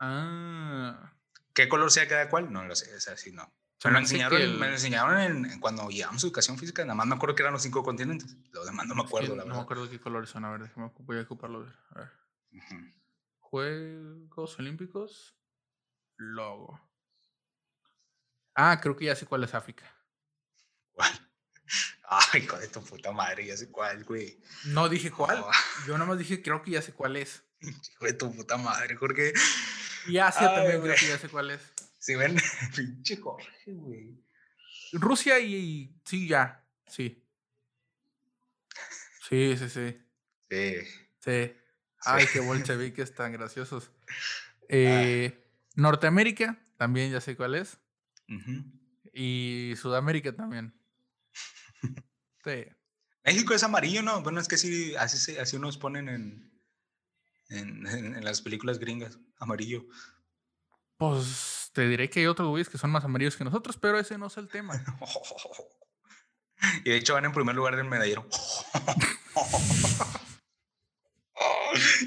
Ah. ¿Qué color sea cada cual? No lo sé, es así, no. Me lo enseñaron, el- me lo enseñaron en, cuando llevamos educación física, nada más me acuerdo que eran los cinco continentes. Los demás no me acuerdo, la no me verdad. acuerdo qué colores son. A ver, déjame, voy a ocuparlo. a ver, ver. Ujú. Juegos Olímpicos. Logo. Ah, creo que ya sé cuál es África. ¿Cuál? Ay, *laughs* hijo de tu puta madre, ya sé cuál, güey. No dije cuál. Oh, Yo nada más dije creo que ya sé cuál es. *laughs* hijo de tu puta madre, Jorge. Y Asia Ay, también güey. creo que ya sé cuál es. Si ven, *laughs* pinche Jorge, güey. Rusia y, y- sí, ya. Sí. Sí, sí, sí. Sí. Sí. Ay, qué *laughs* bolcheviques tan graciosos. Eh, Norteamérica, también ya sé cuál es. Y Sudamérica también. *laughs* Sí. México es amarillo, ¿no? Bueno, es que sí, así, se- así nos ponen en, en, en- en las películas gringas, amarillo. Pues te diré que hay otros güeyes que son más amarillos que nosotros, pero ese no es el tema. *laughs* Y de hecho van en primer lugar del medallero. *laughs*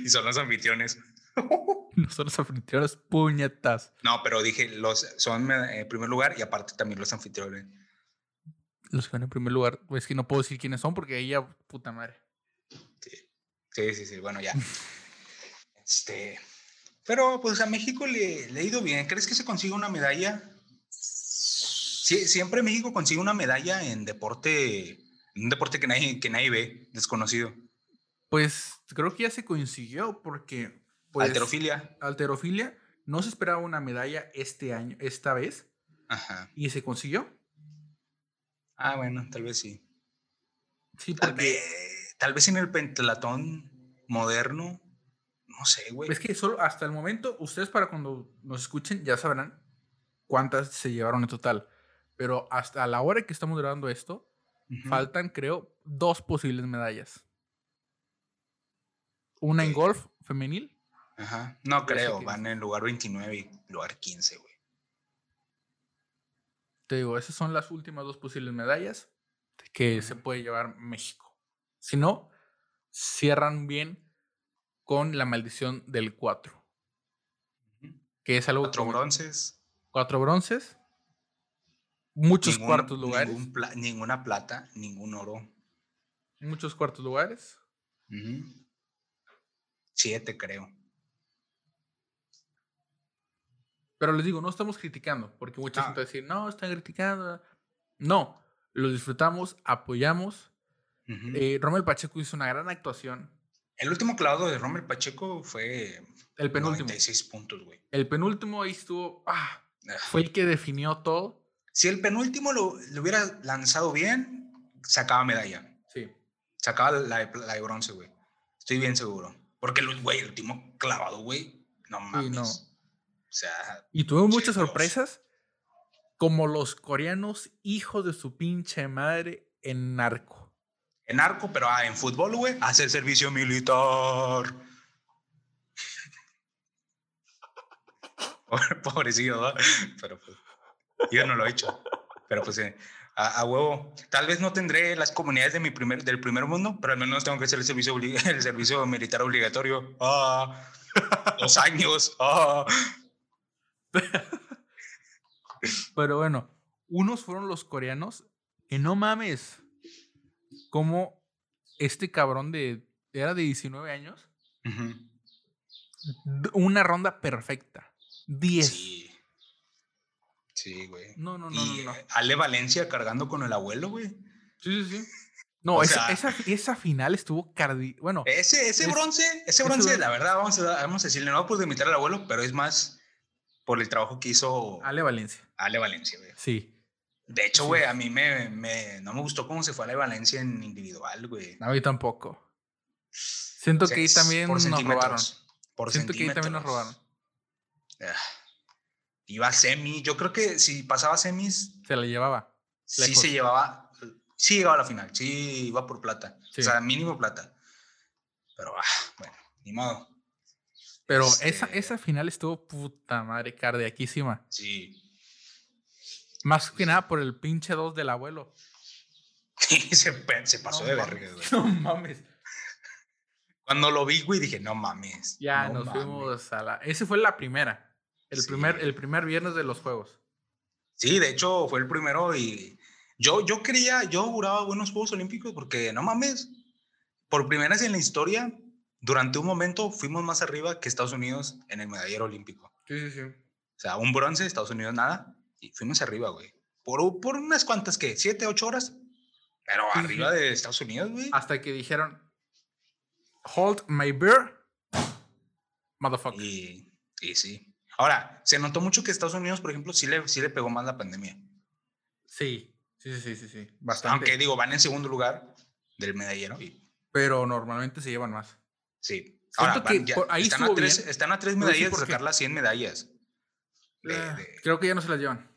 y son los anfitriones. *laughs* Nosotros anfitriones puñetas. No, pero dije, los son eh, en primer lugar y aparte también los anfitriones. Los que van en primer lugar, es que no puedo decir quiénes son porque ya, puta madre. Sí, sí, sí, sí, bueno, ya. Este, pero pues a México le, le ha ido bien. ¿Crees que se consiga una medalla? Siempre México consigue una medalla en deporte, en un deporte que nadie, que nadie ve, desconocido. Pues creo que ya se consiguió porque. Pues, Alterofilia. Alterofilia. No se esperaba una medalla este año, esta vez, Ajá. y se consiguió. Ah, bueno, tal vez sí. Sí, Tal vez, tal vez en el pentatlatón moderno, no sé, güey. es que solo hasta el momento, ustedes para cuando nos escuchen ya sabrán cuántas se llevaron en total. Pero hasta la hora que estamos grabando esto, faltan, creo, dos posibles medallas. Una en golf femenil. Ajá. No creo, que- van en lugar 29 y lugar 15, güey. Te digo, esas son las últimas dos posibles medallas que se puede llevar México. Si no, cierran bien con la maldición del 4. Que es algo. Cuatro bronces. Cuatro bronces. Muchos cuartos lugares. ninguna plata, ningún oro. Muchos cuartos lugares. Siete, creo. Pero les digo, no estamos criticando, porque mucha gente va a decir, no, están criticando. No, lo disfrutamos, apoyamos. Uh Romel Pacheco hizo una gran actuación. El último clavado de Romel Pacheco fue el penúltimo. 96 puntos, güey. El penúltimo ahí estuvo. Ah, ah. fue el que definió todo. Si el penúltimo lo, hubiera lanzado bien, sacaba medalla. Sí. Sacaba la, de bronce, güey. Estoy bien seguro. Porque, güey, el último clavado, güey, no mames. no. O sea. Y tuvo muchas sorpresas. Como los coreanos, hijos de su pinche madre, en narco. En narco, pero ah, en fútbol, güey, hace el servicio militar. *laughs* Pobrecito, ¿no? Pero pues, yo no lo he hecho. Pero pues, eh, a, huevo. Tal vez no tendré las comunidades de mi primer, del primer mundo, pero al menos tengo que hacer el servicio, *laughs* el servicio militar obligatorio. Ah, dos años. Ah. *laughs* Pero bueno, unos fueron los coreanos que no mames. Como este cabrón de. Era de 19 años. Una ronda perfecta. 10. Sí. Sí, güey. No, no, no, no, Ale Valencia cargando con el abuelo, güey. Sí, sí, sí. No, esa, esa, final estuvo cardi... Bueno. Ese, ese bronce, ese bronce, la verdad, vamos a, vamos a decirle, no por imitar al abuelo, pero es más por el trabajo que hizo Ale Valencia. Ale Valencia, güey. Sí. De hecho, güey, a mí me, me, no me gustó cómo se fue Ale Valencia en individual, güey. A mí tampoco. Siento que ahí también nos robaron. Por Siento que ahí también nos robaron. Ah, iba a semi. Yo creo que si pasaba semis. Se la llevaba. Sí, se llevaba. Sí, llegaba a la final. Sí, iba por plata. O sea, mínimo plata. Pero, ah, bueno, ni modo. Pero esa, este esa final estuvo puta madre cardiaquísima. Sí. Más que nada por el pinche 2 del abuelo. se, se pasó de verga, güey. *laughs* No mames. Cuando lo vi, güey, dije, no mames. Ya, nos fuimos a la. Ese fue la primera. El, primer, el primer viernes de los juegos. Sí, de hecho, fue el primero y. Yo, yo quería, yo juraba buenos Juegos Olímpicos porque, no mames, por primera vez en la historia durante un momento fuimos más arriba que Estados Unidos en el medallero olímpico. Sí, sí, sí. O sea, un bronce, Estados Unidos nada, y fuimos arriba, güey. Por, por unas cuantas, ¿qué? ¿Siete, ocho horas? Pero arriba de Estados Unidos, güey. Hasta que dijeron, hold my beer, motherfucker. Y, y sí. Ahora, se notó mucho que Estados Unidos, por ejemplo, sí le, sí le pegó más la pandemia. Sí, sí, sí, sí, sí. Bastante. Aunque digo, van en segundo lugar del medallero. Y... Pero normalmente se llevan más. Sí. Ahora, ahí están, a tres, están, a tres, medallas de sacar las 100 medallas. Ah, creo que ya no se las llevan.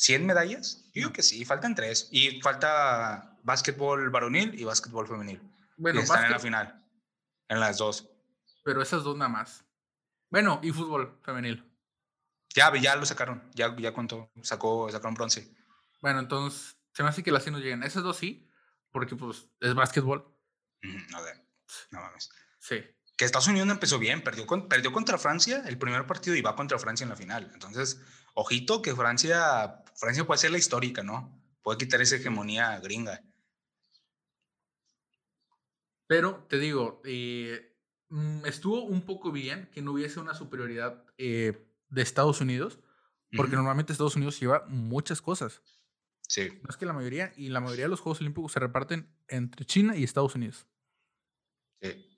¿100 medallas? Yo que sí, faltan tres. Y falta básquetbol varonil y básquetbol femenil. Bueno, están en la final. En las dos. Pero esas dos nada más. Bueno, y fútbol femenil. Ya, ya lo sacaron. Ya, ya cuánto sacó, sacaron bronce. Bueno, entonces, se me hace que las 100 no llegan. Esas dos sí, porque pues es básquetbol. No, no mames. Sí. Que Estados Unidos no empezó bien, perdió, perdió contra Francia el primer partido y va contra Francia en la final. Entonces, ojito que Francia, Francia puede ser la histórica, ¿no? Puede quitar esa hegemonía gringa. Pero te digo, eh, mm, estuvo un poco bien que no hubiese una superioridad eh, de Estados Unidos, porque normalmente Estados Unidos lleva muchas cosas. Sí. No es que la mayoría, y la mayoría de los Juegos Olímpicos se reparten entre China y Estados Unidos. Sí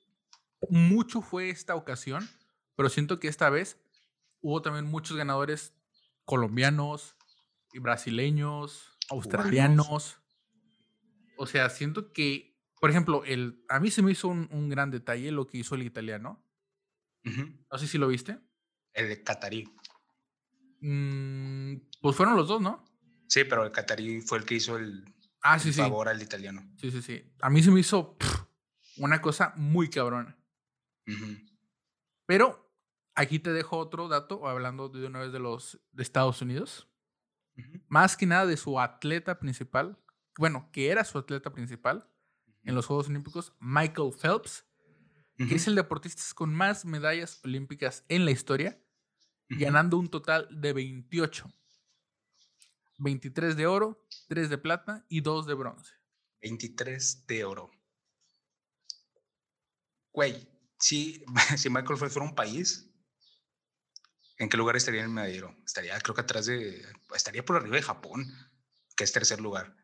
mucho fue esta ocasión, pero siento que esta vez hubo también muchos ganadores colombianos, y brasileños, australianos. O sea, siento que, por ejemplo, el, a mí se me hizo un, gran detalle lo que hizo el italiano. No sé si lo viste. El de Qatarí. Mm, pues fueron los dos, ¿no? Sí, pero el Qatarí fue el que hizo el, ah, favor al italiano. Sí, sí, sí. A mí se me hizo una cosa muy cabrona. Pero aquí te dejo otro dato, hablando de una vez de los de Estados Unidos. Más que nada de su atleta principal, bueno, que era su atleta principal, en los Juegos Olímpicos, Michael Phelps, que es el deportista con más medallas olímpicas en la historia, ganando un total de 28. 23 de oro, 3 de plata y 2 de bronce. 23 de oro. Güey, si, *laughs* si Michael Phelps fuera un país, ¿en qué lugar estaría el medallero? Estaría, creo que atrás de. Estaría por arriba de Japón, que es tercer lugar.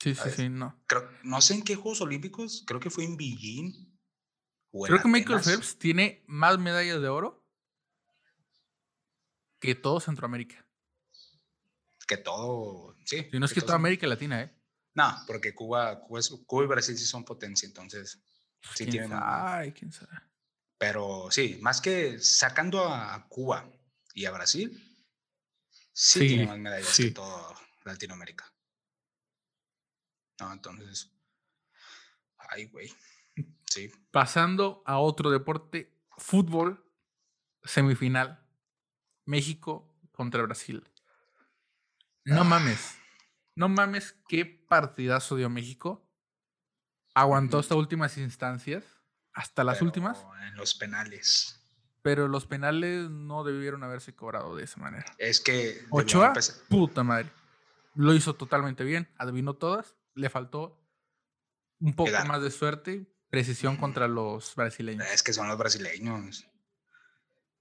Sí, sí, sí, no. Creo, no sé en qué Juegos Olímpicos, creo que fue en Beijing. o en Creo que Michael Phelps tiene más medallas de oro que todo Centroamérica. Que todo. Sí. Si no es que todo toda América Latina, ¿eh? No, porque Cuba, Cuba, Cuba y Brasil sí son potencia, entonces. Sí ¿Quién tienen. sabe? Ay, quién sabe. Pero sí, más que sacando a Cuba y a Brasil, sí, Sí, tiene más medallas sí. que todo Latinoamérica. No, entonces. Ay, güey. Sí. Pasando a otro deporte, fútbol, semifinal. México contra Brasil. No Ah. mames. No mames qué partidazo dio México. Aguantó hasta últimas instancias, hasta las pero últimas, En los penales. pero los penales no debieron haberse cobrado de esa manera. Es que. Ochoa, puta madre. Lo hizo totalmente bien, adivinó todas, le faltó un poco más de suerte, precisión contra los brasileños. Es que son los brasileños.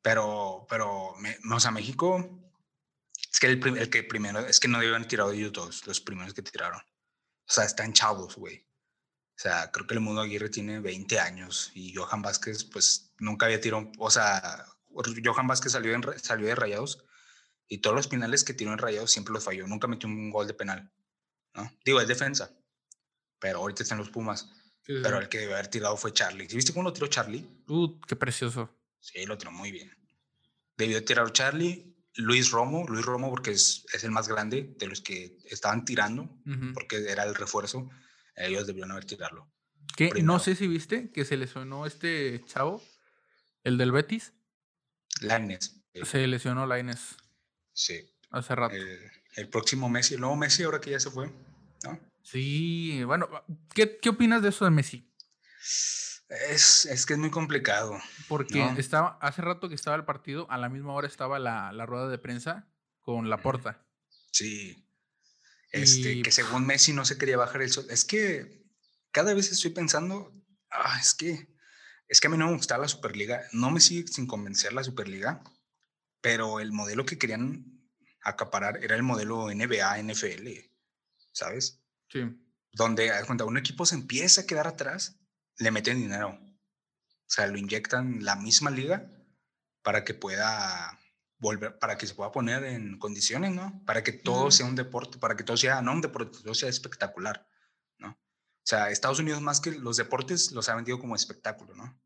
Pero, pero, me- o sea, México. Es que el, el que primero. Es que no debieron tirado ellos dos, los primeros que tiraron. O sea, están chavos, güey. O sea, creo que el Mundo Aguirre tiene 20 años y Johan Vázquez, pues nunca había tirado. O sea, Johan Vázquez salió, en, salió de rayados y todos los penales que tiró en rayados siempre los falló. Nunca metió un gol de penal. ¿no? Digo, es defensa. Pero ahorita están los Pumas. Sí, sí, Pero el que debe haber tirado fue Charlie. ¿Sí ¿Viste cómo lo tiró Charlie? Uh, qué precioso. Sí, lo tiró muy bien. Debió tirar Charlie, Luis Romo, Luis Romo porque es, es el más grande de los que estaban tirando, Ujú. porque era el refuerzo. Ellos debieron haber tirarlo. Que no sé si viste que se lesionó este chavo, el del Betis. Lainez. eh, Se lesionó Laines Sí. hace rato. El, el próximo Messi, el nuevo Messi, ahora que ya se fue. ¿no? Sí, bueno, ¿qué, ¿qué opinas de eso de Messi? Es, es que es muy complicado. Porque No. estaba, hace rato que estaba el partido, a la misma hora estaba la, la rueda de prensa con la porta. Sí. Este, Y- que según Messi no se quería bajar el sol. Es que cada vez estoy pensando, ah, es que, es que a mí no me gustaba la Superliga. No me sigue sin convencer la Superliga, pero el modelo que querían acaparar era el modelo NBA, NFL, ¿sabes? Sí. Donde cuenta un equipo se empieza a quedar atrás, le meten dinero. O sea, lo inyectan la misma liga para que pueda volver, para que se pueda poner en condiciones, ¿no? Para que todo Ujú. sea un deporte, para que todo sea, no un deporte, todo sea espectacular, ¿no? O sea, Estados Unidos más que los deportes los ha vendido como espectáculo, ¿no?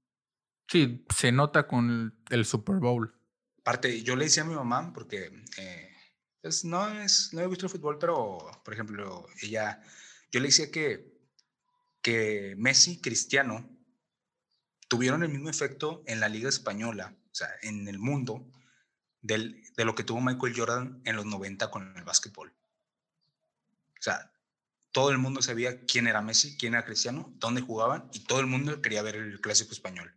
Sí, se nota con el, el Super Bowl. Aparte, yo le decía a mi mamá, porque eh, pues no es, no me gusta el fútbol, pero, por ejemplo, ella, yo le decía que, que Messi, Cristiano, tuvieron el mismo efecto en la Liga Española, o sea, en el mundo, del, de lo que tuvo Michael Jordan en los 90 con el básquetbol. O sea, todo el mundo sabía quién era Messi, quién era Cristiano, dónde jugaban, y todo el mundo quería ver el clásico español.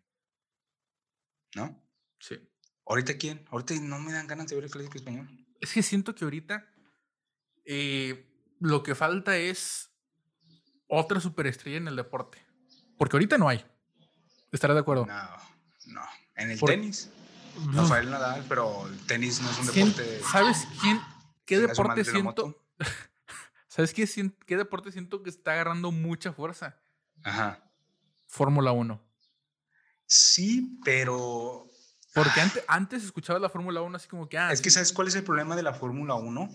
¿No? Sí. ¿Ahorita quién? Ahorita no me dan ganas de ver el clásico español. Es que siento que ahorita eh, lo que falta es otra superestrella en el deporte. Porque ahorita no hay. ¿Estarás de acuerdo? No, no. En el Por- tenis, Rafael Nadal, pero el tenis no es un ¿quién- deporte. ¿Sabes quién? ¿Qué deporte siento? *laughs* ¿Sabes qué, qué deporte siento que está agarrando mucha fuerza? Ajá. Fórmula 1. Sí, pero. Porque Ah, antes, antes escuchabas la Fórmula 1 así como que, ah, Es que, ¿sabes cuál es el problema de la Fórmula 1?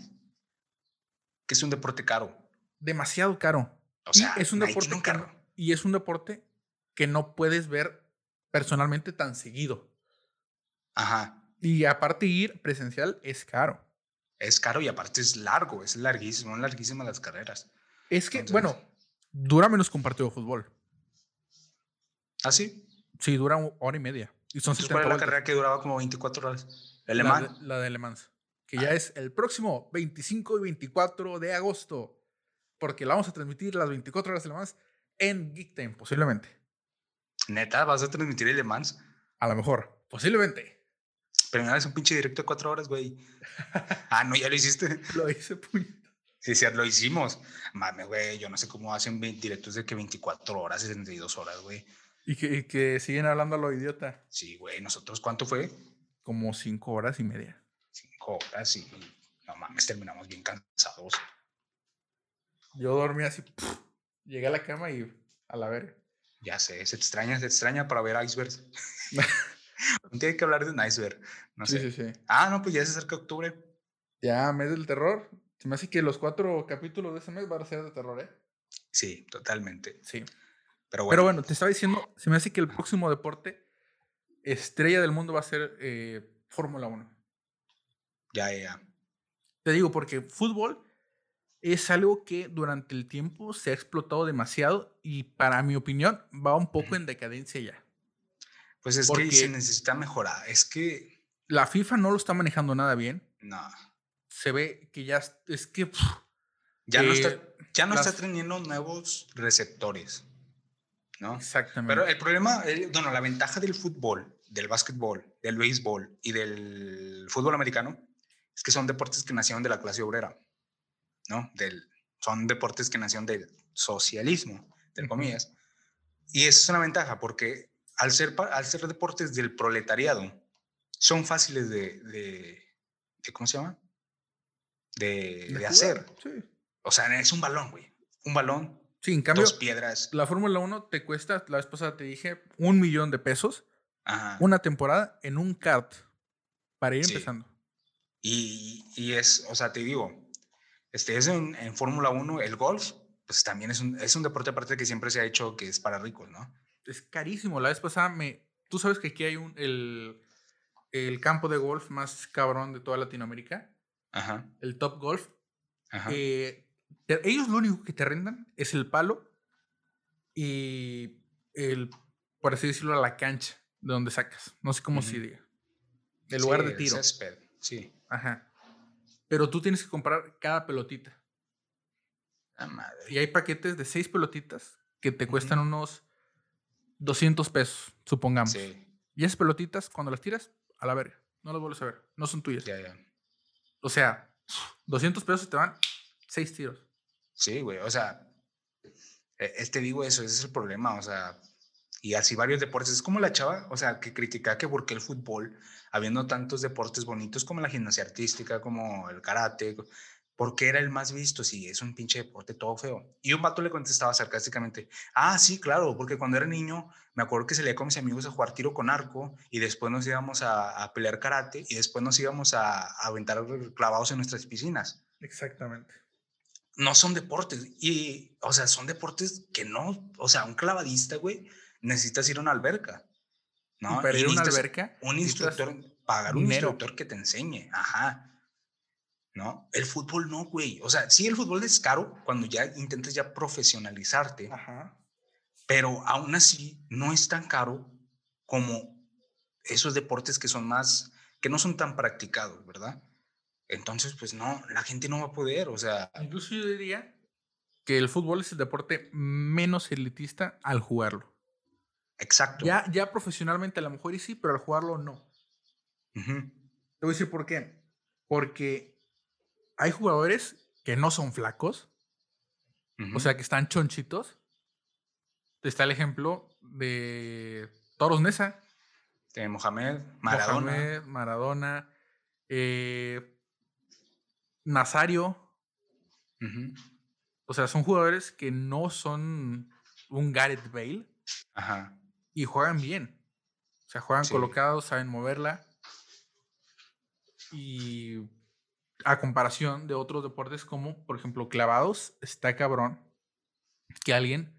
Que es un deporte caro. demasiado caro. O Y sea, es un deporte no- y es un deporte que no puedes ver personalmente tan seguido. Ajá. Y aparte ir presencial es caro. Es caro y aparte es largo, es larguísimo, son larguísimas las carreras. Es que, Entonces- bueno, dura menos que un partido de fútbol. ¿Ah, sí? Sí, dura una hora y media. Y son Entonces, 70 ¿cuál era la carrera que duraba como 24 horas? El La de- La de Le Mans. Que Ah. ya es el próximo 25 y 24 de agosto. porque la vamos a transmitir las 24 horas de Le Mans en Geek Time, posiblemente. Neta, ¿vas a transmitir el Le Mans? A lo mejor, posiblemente. Pero es un pinche directo de cuatro horas, güey. ah, no, ya lo hiciste. *laughs* lo hice, puñeta. Sí, sí, lo hicimos. Mame, güey, yo no sé cómo hacen directos de que 24 horas, 62 horas, güey. Y que, y que siguen hablando a lo idiota. Sí, güey, nosotros, ¿cuánto fue? Como cinco horas y media. Cinco horas y no mames, terminamos bien cansados. Yo dormí así, llegué a la cama y a la verga. Ya sé, se te extraña, se te extraña para ver icebergs. *laughs* Tiene que hablar de un iceberg. No sé. Sí, sí, sí. Ah, no, pues ya se acerca octubre. Ya, mes del terror. Se me hace que los cuatro capítulos de ese mes van a ser de terror, ¿eh? Sí, totalmente. Sí. Pero bueno, Pero bueno, te estaba diciendo, se me hace que el próximo deporte estrella del mundo va a ser eh, Fórmula 1. ya, ya. Te digo, porque fútbol es algo que durante el tiempo se ha explotado demasiado y para mi opinión va un poco en decadencia ya. Pues es Porque- que se necesita mejorar. Es que, La FIFA no lo está manejando nada bien. no, Se ve que ya es- que pff, ya no Eh, está, ya no las- está teniendo nuevos receptores, ¿no? exactamente. Pero el problema, el- bueno, la ventaja del fútbol, del básquetbol, del béisbol y del fútbol americano es que son deportes que nacieron de la clase obrera, ¿no? Del, son deportes que nacieron del socialismo, entre comillas. Y eso es una ventaja porque al ser, al ser deportes del proletariado, son fáciles de, de, de- ¿cómo se llama? De, de hacer. Sí. O sea, es un balón, güey. Un balón, Sí, en cambio, dos piedras. la Fórmula 1 te cuesta, la vez pasada te dije, un millón de pesos Ajá. una temporada en un kart para ir Sí. empezando. Y, y es, o sea, te digo, este es en, en Fórmula 1, el golf, pues también es un, es un deporte aparte que siempre se ha hecho que es para ricos, ¿no? Es carísimo. La vez pasada me. Tú sabes que aquí hay un, el, el campo de golf más cabrón de toda Latinoamérica, Ajá, el Top Golf. ajá. Eh, ellos lo único que te rentan es el palo y el, por así decirlo, la cancha de donde sacas. No sé cómo se diga. El lugar Sí, de el tiro. césped, sí. Ajá. Pero tú tienes que comprar cada pelotita. La madre. Y hay paquetes de seis pelotitas que te cuestan unos 200 pesos, supongamos. Sí, Y esas pelotitas, cuando las tiras, a la verga. No las vuelves a ver. No son tuyas. ya, ya. O sea, 200 pesos te van seis tiros. Sí, güey, o sea, eh, eh, te digo eso, ese es el problema, o sea, y así varios deportes. Es como la chava, o sea, que critica que porque el fútbol, habiendo tantos deportes bonitos como la gimnasia artística, como el karate, porque era el más visto? Si es un pinche deporte todo feo. Y un vato le contestaba sarcásticamente, ah, sí, claro, porque cuando era niño me acuerdo que salía con mis amigos a jugar tiro con arco y después nos íbamos a, a pelear karate y después nos íbamos a, a aventar clavados en nuestras piscinas Exactamente. no son deportes. Y, o sea, son deportes que no, o sea, un clavadista, güey, necesitas ir a una alberca. ¿no? Y ir a una alberca, Un instructor, pagar un dinero. instructor que te enseñe. Ajá. ¿No? El fútbol no, güey. O sea, sí, el fútbol es caro cuando ya intentas ya profesionalizarte, Ajá. pero aún así no es tan caro como esos deportes que son más, que no son tan practicados, ¿verdad? Entonces, pues no, la gente no va a poder, o sea, Incluso yo diría que el fútbol es el deporte menos elitista al jugarlo. exacto. Ya, ya profesionalmente a lo mejor y sí, pero al jugarlo no. Ujú. Te voy a decir por qué. Porque hay jugadores que no son flacos, o sea, que están chonchitos. Está el ejemplo de Toros Nesa, de Mohamed, Maradona. Mohamed, Maradona, eh, Nazario. O sea, son jugadores que no son un Gareth Bale Ajá. y juegan bien. O sea, juegan Sí. colocados, saben moverla. Y a comparación de otros deportes como, por ejemplo, clavados, está cabrón que alguien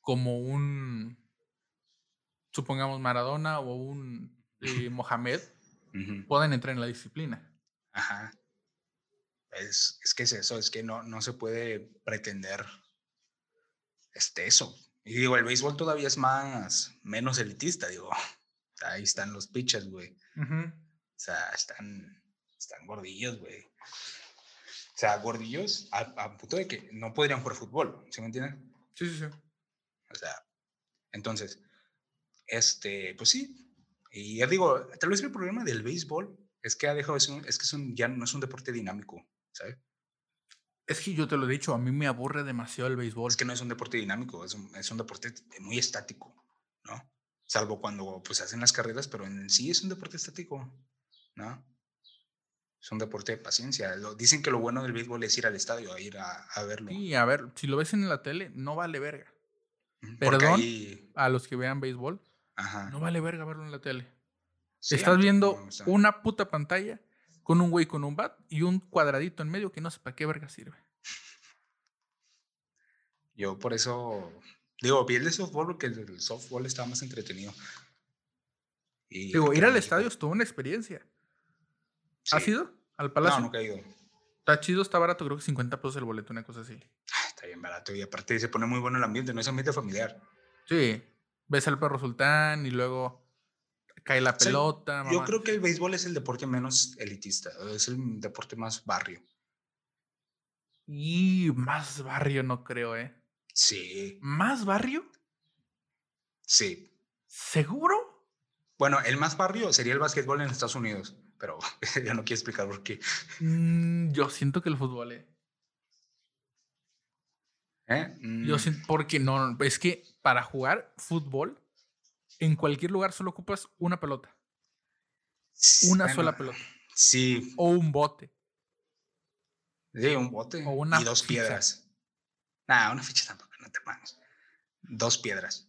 como un, supongamos, Maradona o un eh, *laughs* Mohamed Ujú. puedan entrar en la disciplina. Ajá. Es, es que es eso, es que no, no se puede pretender este, eso. Y digo, el béisbol todavía es más, menos elitista, digo. Ahí están los pitchers, güey. O sea, están, están gordillos, güey. O sea, gordillos a, a punto de que no podrían jugar fútbol, ¿sí me entienden? Sí, sí, sí. O sea, entonces, este, pues sí. Y ya digo, tal vez el problema del béisbol es que ha dejado de ser es que es un- ya no es un deporte dinámico, ¿sabes? Es que yo te lo he dicho, a mí me aburre demasiado el béisbol. Es que no es un deporte dinámico, es un, es un deporte muy estático, ¿no? Salvo cuando pues hacen las carreras, pero en sí es un deporte estático, ¿no? Es un deporte de paciencia. Lo- dicen que lo bueno del béisbol es ir al estadio, a ir a, a verlo. Sí, a ver, si lo ves en la tele, no vale verga. Porque perdón. ahí- A los que vean béisbol, ajá. no vale verga verlo en la tele. Sí, Estás viendo una puta pantalla con un güey con un bat y un cuadradito en medio que no sé para qué verga sirve. Yo por eso digo, vi el de softball porque el softball estaba más entretenido. Y Digo, ir al estadio es toda una experiencia. ¿Has Sí. ido al No, palacio? nunca he ido. Está chido, está barato, creo que 50 pesos el boleto, una cosa así. Ah, Está bien barato y aparte se pone muy bueno el ambiente, no es ambiente familiar. Sí, ves al perro sultán y luego cae la O sea, pelota. Yo creo que el béisbol es el deporte menos elitista, es el deporte más barrio. Y más barrio no creo, ¿eh? Sí, ¿Más barrio? sí. ¿Seguro? Bueno, el más barrio sería el básquetbol en Estados Unidos, pero *laughs* ya no quiero explicar por qué. Mm, yo siento que el fútbol, ¿eh? ¿Eh? Yo Mm, siento, porque no, no, es que para jugar fútbol, en cualquier lugar solo ocupas una pelota. Una bueno, sola pelota. Sí, O un bote. sí, un bote O una y dos ficha. piedras. Nah, una ficha tampoco, no te mames. Dos piedras.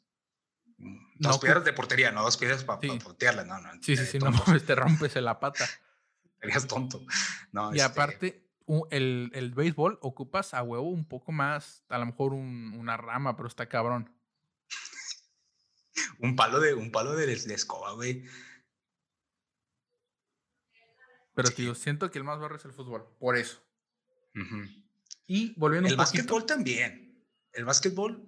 No, Dos piedras de portería, no dos piedras para Sí. potearlas, no, no. Sí, sí, sí, no tonto, te rompes la pata. *laughs* Serías tonto. No, Y este, aparte, el, el béisbol ocupas a huevo un poco más, a lo mejor un- una rama, pero está cabrón. *laughs* Un palo de, un palo de, de escoba, güey. Pero, Sí. tío, siento que el más barrio es el fútbol, por eso. Ujú. Y volviendo El un básquetbol también. El básquetbol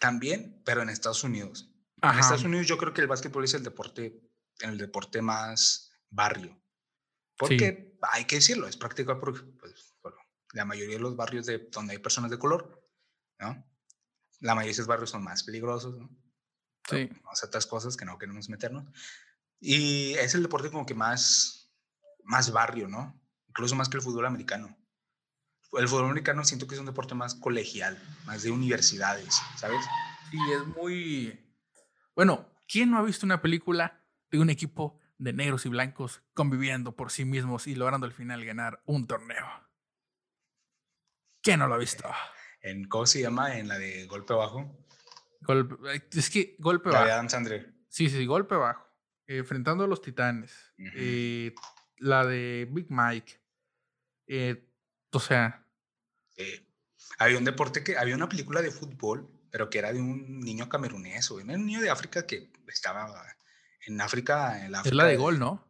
también, pero en Estados Unidos. En Ajá, Estados Unidos yo creo que el básquetbol es el deporte, el deporte más barrio. Porque hay que decirlo, es práctico porque pues, bueno, la mayoría de los barrios de donde hay personas de color, ¿no? La mayoría de esos barrios son más peligrosos, ¿no? sí. o sea, otras cosas que no queremos meternos. Y es el deporte como que más, más barrio, ¿no? Incluso más que el fútbol americano. El fútbol americano siento que es un deporte más colegial, más de universidades, ¿sabes? Sí, es muy. Bueno, ¿quién no ha visto una película de un equipo de negros y blancos conviviendo por sí mismos y logrando al final ganar un torneo? ¿Quién no lo ha visto? En, ¿Cómo se llama? En la de golpe bajo. Golpe- es que golpe La de bajo. Adam Sandler. Sí, sí, golpe bajo. Eh, enfrentando a los titanes. Eh, la de Big Mike. Eh, o sea, Eh, había un deporte que, había una película de fútbol, pero que era de un niño camerunés, o un niño de África que estaba en África. En la es África la de gol, ¿no?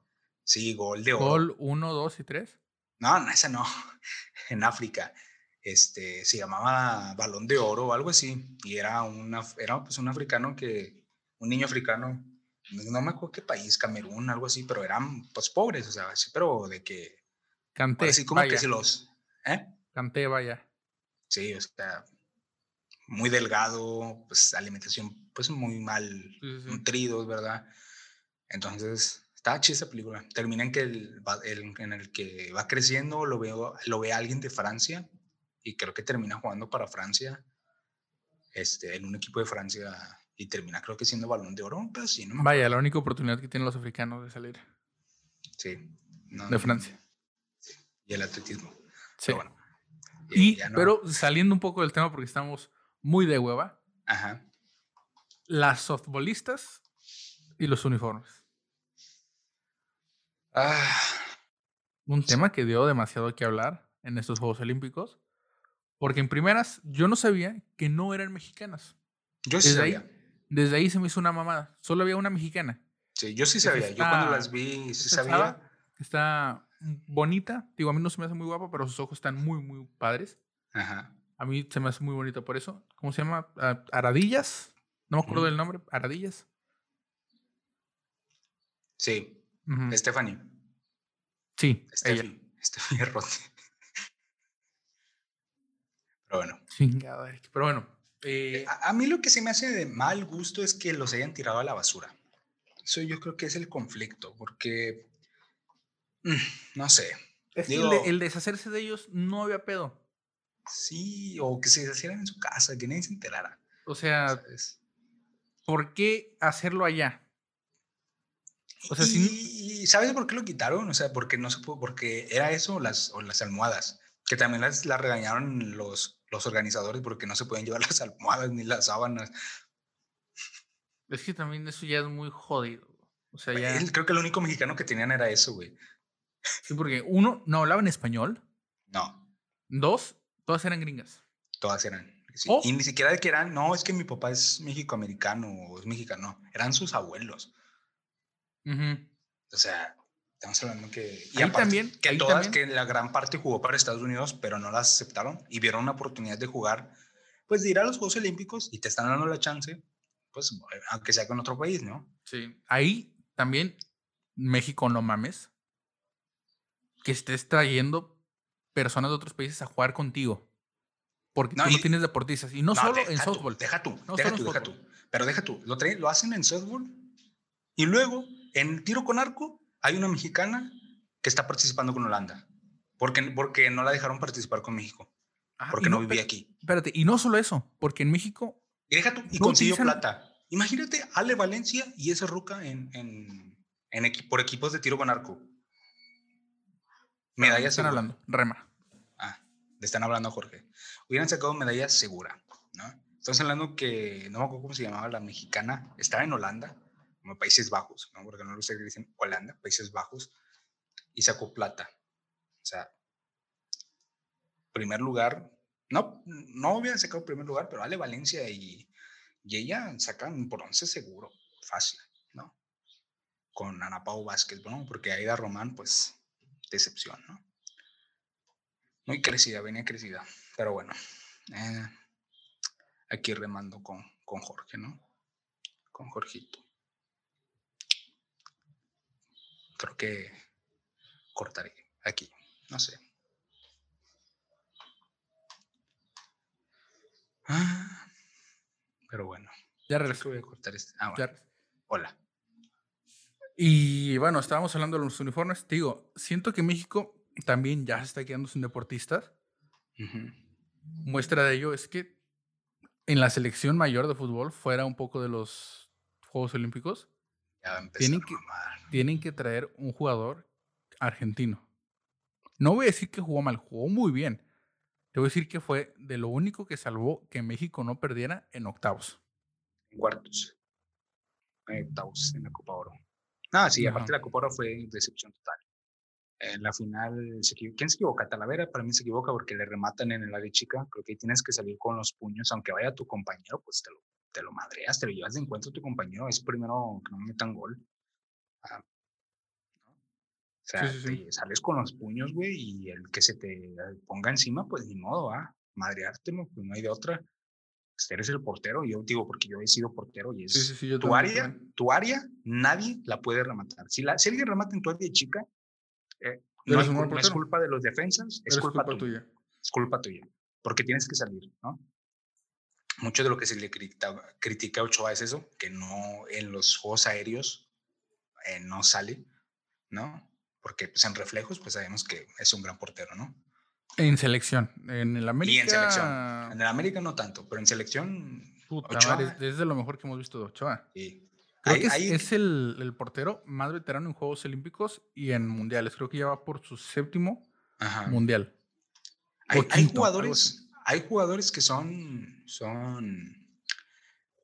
Sí, gol de oro. Gol 1, 2 y 3. No, no, esa no. *laughs* En África. Este, se llamaba Balón de Oro o algo así. Y era, una, era pues un africano que, un niño africano, no me acuerdo qué país, Camerún, algo así, pero eran pues pobres, o sea, sí, pero de que, Canté. así como vaya, que se los, ¿eh? Canté, vaya. Sí, o sea, muy delgado, pues alimentación pues muy mal Sí, sí, nutridos, ¿verdad? Entonces, está chida esa película. Termina en que el, el- en el que va creciendo, lo, veo, lo ve alguien de Francia y creo que termina jugando para Francia, este, en un equipo de Francia y termina creo que siendo balón de oro, pero sí, no me Vaya, la única oportunidad que tienen los africanos de salir Sí. no, de Francia. Y el atletismo. Sí. Pero bueno. Y, ya no- pero saliendo un poco del tema porque estamos muy de hueva, Ajá. las softbolistas y los uniformes. Ah, Un tema que dio demasiado que hablar en estos Juegos Olímpicos. Porque en primeras, yo no sabía que no eran mexicanas. yo sí Desde ahí, sabía. desde ahí se me hizo una mamada. Solo había una mexicana. Sí, yo sí sabía. Yo cuando las vi, sí sabía. Está bonita. Digo, a mí no se me hace muy guapa, pero sus ojos están muy, muy padres. Ajá. A mí se me hace muy bonita por eso. ¿Cómo se llama? Ah, Aradillas. No me acuerdo del nombre. Aradillas. Sí. Stephanie. Sí. Steffi *laughs* Roth. Pero bueno. Pero bueno. Eh, a, a, mí lo que se me hace de mal gusto es que los hayan tirado a la basura. Eso yo creo que es el conflicto, porque, mm, no sé. Es Digo, el, el, deshacerse de ellos no había pedo. Sí, o que se deshacieran en su casa, que nadie se enterara. O sea, ¿sabes? ¿por qué hacerlo allá? O sea, y, ¿sabes por qué lo quitaron? O sea, porque no se pudo, porque era eso las, o las almohadas, que también las, las regañaron los, los organizadores porque no se pueden llevar *laughs* las almohadas ni las sábanas. Es que también eso ya es muy jodido. O sea, ya... Creo que el único mexicano que tenían era eso, güey. Sí, porque uno, no hablaba en español. No. Dos, todas eran gringas. Todas eran. Sí. Y ni siquiera de que eran, no, es que mi papá es mexicoamericano o es mexicano. Eran sus abuelos. O sea, estamos hablando que. Y también. Que todas, que la gran parte jugó para Estados Unidos, pero no las aceptaron y vieron una oportunidad de jugar, pues de ir a los Juegos Olímpicos y te están dando la chance, pues aunque sea con otro país, ¿no? Sí. Ahí también, México, no mames, que estés trayendo personas de otros países a jugar contigo. Porque tú no tienes deportistas. Y no, solo en softball. Deja tú, deja tú, deja tú. Pero deja tú. Lo, lo hacen en softball y luego en tiro con arco hay una mexicana que está participando con Holanda. Porque, porque no la dejaron participar con México. porque no, vivía aquí. Espérate, y no solo eso, porque en México. Y deja tú, y consiguió plata. Imagínate Ale Valencia y esa ruca en, en, en por equipos de tiro con arco. Medallas. Están hablando, rema. Ah, le están hablando a Jorge. Hubieran sacado medalla segura, ¿no? Estamos hablando que, no me acuerdo cómo se llamaba la mexicana, estaba en Holanda como Países Bajos, ¿no? porque no lo sé, dicen Holanda, Países Bajos, y sacó plata. O sea, primer lugar, no, no hubiera sacado primer lugar, pero Ale Valencia y, y ella sacan bronce seguro, fácil, ¿no? Con Ana Pau Vázquez, ¿no? Porque Aida Román, pues, decepción, ¿no? Muy crecida, venía crecida, pero bueno, eh, aquí remando con, con Jorge, ¿no? Con Jorgito. creo que cortaré aquí, no sé. Ah, pero bueno. Ya regreso. Voy a cortar este. Ah, bueno. Hola. Y bueno, estábamos hablando de los uniformes. Te digo, siento que México también ya se está quedando sin deportistas. Muestra de ello es que en la selección mayor de fútbol, fuera un poco de los Juegos Olímpicos, tienen, que, tienen que traer un jugador argentino. No voy a decir que jugó mal, jugó muy bien. Te voy a decir que fue de lo único que salvó que México no perdiera en octavos. En cuartos. En octavos en la Copa Oro. Ah, sí, aparte la Copa Oro fue decepción total. En la final, ¿quién se equivoca? Talavera para mí se equivoca porque le rematan en el área chica. Creo que tienes que salir con los puños, aunque vaya tu compañero, pues te lo, te lo madreas, te lo llevas de encuentro a tu compañero, es primero que no metan gol. Ah, o sea, sales con los puños, güey, y el que se te ponga encima, pues ni modo, ¿ah? Madreártelo, pues no hay de otra. Pues eres el portero, yo digo porque yo he sido portero y es tu área, tu área, nadie la puede rematar. Si, la, si alguien remata en tu área chica, eh, no, es, culpa de los defensas, es culpa, tuya. Es culpa tuya, porque tienes que salir, ¿no? mucho de lo que se le critica, critica a Ochoa es eso, que no en los juegos aéreos eh, no sale, ¿no? Porque pues en reflejos pues sabemos que es un gran portero, ¿no? En selección, en el América. Y en selección. En el América no tanto, pero en selección. Ochoa, es, de lo mejor que hemos visto de Ochoa. Sí. Creo que es, el, el, portero más veterano en Juegos Olímpicos y en Mundiales. Creo que ya va por su séptimo Mundial. Hay, jugadores hay jugadores que son, son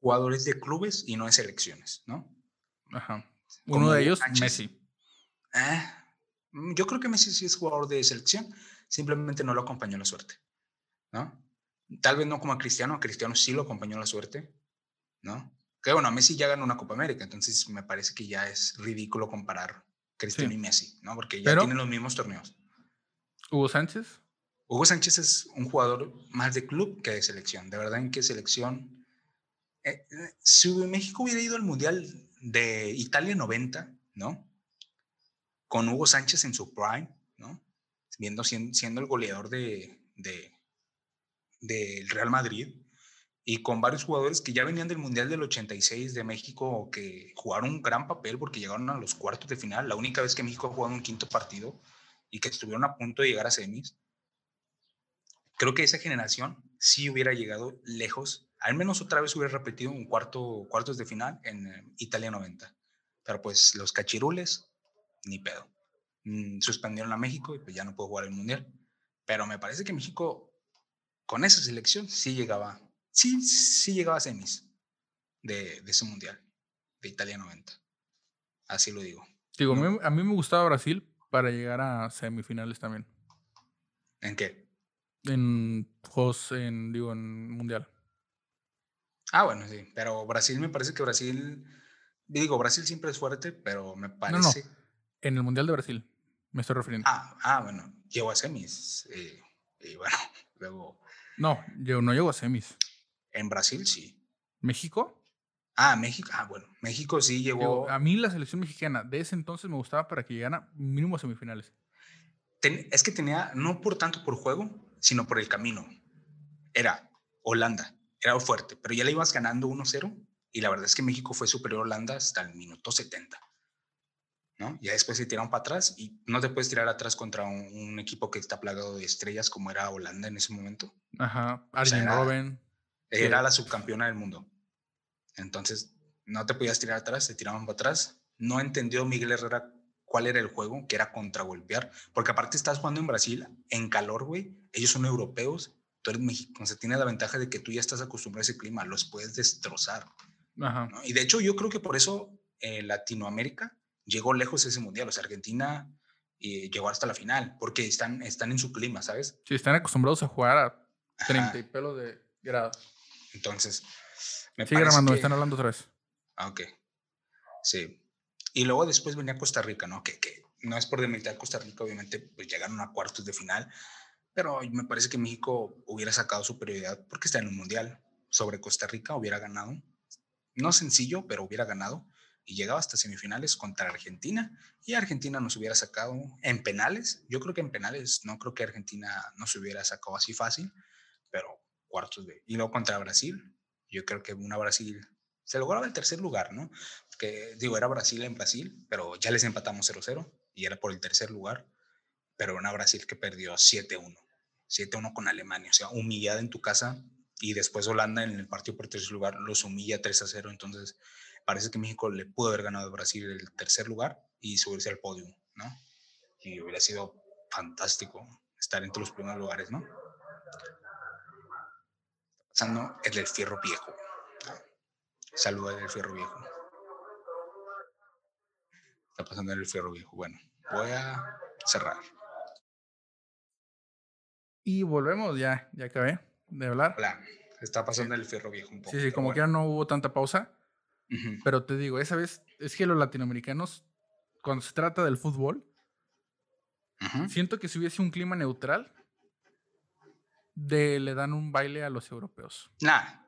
jugadores de clubes y no de selecciones, ¿no? Ajá. Uno de ellos, Messi. Ah, yo creo que Messi sí es jugador de selección, simplemente no lo acompañó la suerte, ¿no? Tal vez no como a Cristiano, a Cristiano sí lo acompañó la suerte, ¿no? Que bueno, a Messi ya ganó una Copa América, entonces me parece que ya es ridículo comparar Cristiano y Messi, ¿no? Porque ya tienen los mismos torneos. Hugo Sánchez. Hugo Sánchez es un jugador más de club que de selección. De verdad en que selección... Eh, si México hubiera ido al Mundial de Italia 90, ¿no? Con Hugo Sánchez en su prime. Viendo, siendo, el goleador de, de, del Real Madrid y con varios jugadores que ya venían del Mundial del 86 de México que jugaron un gran papel porque llegaron a los cuartos de final, la única vez que México ha jugado un quinto partido y que estuvieron a punto de llegar a semis. Creo que esa generación sí hubiera llegado lejos, al menos otra vez hubiera repetido un cuarto, cuartos de final en eh, Italia 90. Pero pues los cachirules, ni pedo. Mm, suspendieron a México y pues ya no puedo jugar el Mundial. Pero me parece que México, con esa selección, sí llegaba sí, sí llegaba a semis de, ese mundial, de Italia 90. Así lo digo. Digo, a, mí, me gustaba Brasil para llegar a semifinales también. ¿En qué? En juegos, en, digo, en mundial. Ah, bueno, sí. Pero Brasil me parece que Brasil. Digo, Brasil siempre es fuerte, pero me parece. En el Mundial de Brasil, me estoy refiriendo. Ah, ah bueno, llegó a semis. Eh, y bueno, *laughs* luego. No, yo no llego a semis. En Brasil sí. ¿México? Ah, México. Ah, bueno. México sí llegó. a mí la selección mexicana de ese entonces me gustaba para que llegara mínimo a semifinales. es que tenía, no por tanto por juego, sino por el camino. Era Holanda, era fuerte, pero ya le ibas ganando 1-0 y la verdad es que México fue superior a Holanda hasta el minuto 70. ¿No? Ya después se tiraron para atrás y no te puedes tirar atrás contra un, equipo que está plagado de estrellas como era Holanda en ese momento. Ajá, Arjen Robben. Era la subcampeona del mundo. Entonces, no te podías tirar atrás, te tiraban para atrás. No entendió Miguel Herrera cuál era el juego, que era contragolpear, porque aparte estás jugando en Brasil, en calor, güey. Ellos son europeos, tú eres mexicano, o sea, la ventaja de que tú ya estás acostumbrado a ese clima, los puedes destrozar. Y de hecho, yo creo que por eso eh, Latinoamérica llegó lejos ese mundial, o sea, Argentina y llegó hasta la final, porque están, están en su clima, ¿sabes? Sí, están acostumbrados a jugar a 30 y pelo de grados. Entonces, me Sigue grabando, están hablando otra vez. Ah, ok. Sí. Y luego después venía Costa Rica, ¿no? Que, que no es por demeritar Costa Rica, obviamente, pues llegaron a cuartos de final, pero me parece que México hubiera sacado superioridad porque está en un mundial sobre Costa Rica, hubiera ganado. No sencillo, pero hubiera ganado y llegaba hasta semifinales contra Argentina y Argentina nos hubiera sacado en penales. Yo creo que en penales no creo que Argentina nos hubiera sacado así fácil, pero cuartos de... Y luego contra Brasil, yo creo que una Brasil se lograba el tercer lugar, ¿no? Que digo, era Brasil en Brasil, pero ya les empatamos 0-0 y era por el tercer lugar, pero una Brasil que perdió 7-1, 7-1 con Alemania, o sea, humillada en tu casa y después Holanda en el partido por tercer lugar los humilla 3-0, entonces parece que México le pudo haber ganado a Brasil el tercer lugar y subirse al podio, ¿no? Y hubiera sido fantástico estar entre los primeros lugares, ¿no? pasando el del fierro viejo. Saluda del fierro viejo. Está pasando el fierro viejo. Bueno, voy a cerrar. Y volvemos, ya, ya acabé de hablar. Hola, está pasando el fierro viejo un poco. Sí, sí, como que ya no hubo tanta pausa. Pero te digo, esa vez es que los latinoamericanos, cuando se trata del fútbol, siento que si hubiese un clima neutral, de le dan un baile a los europeos. Nah.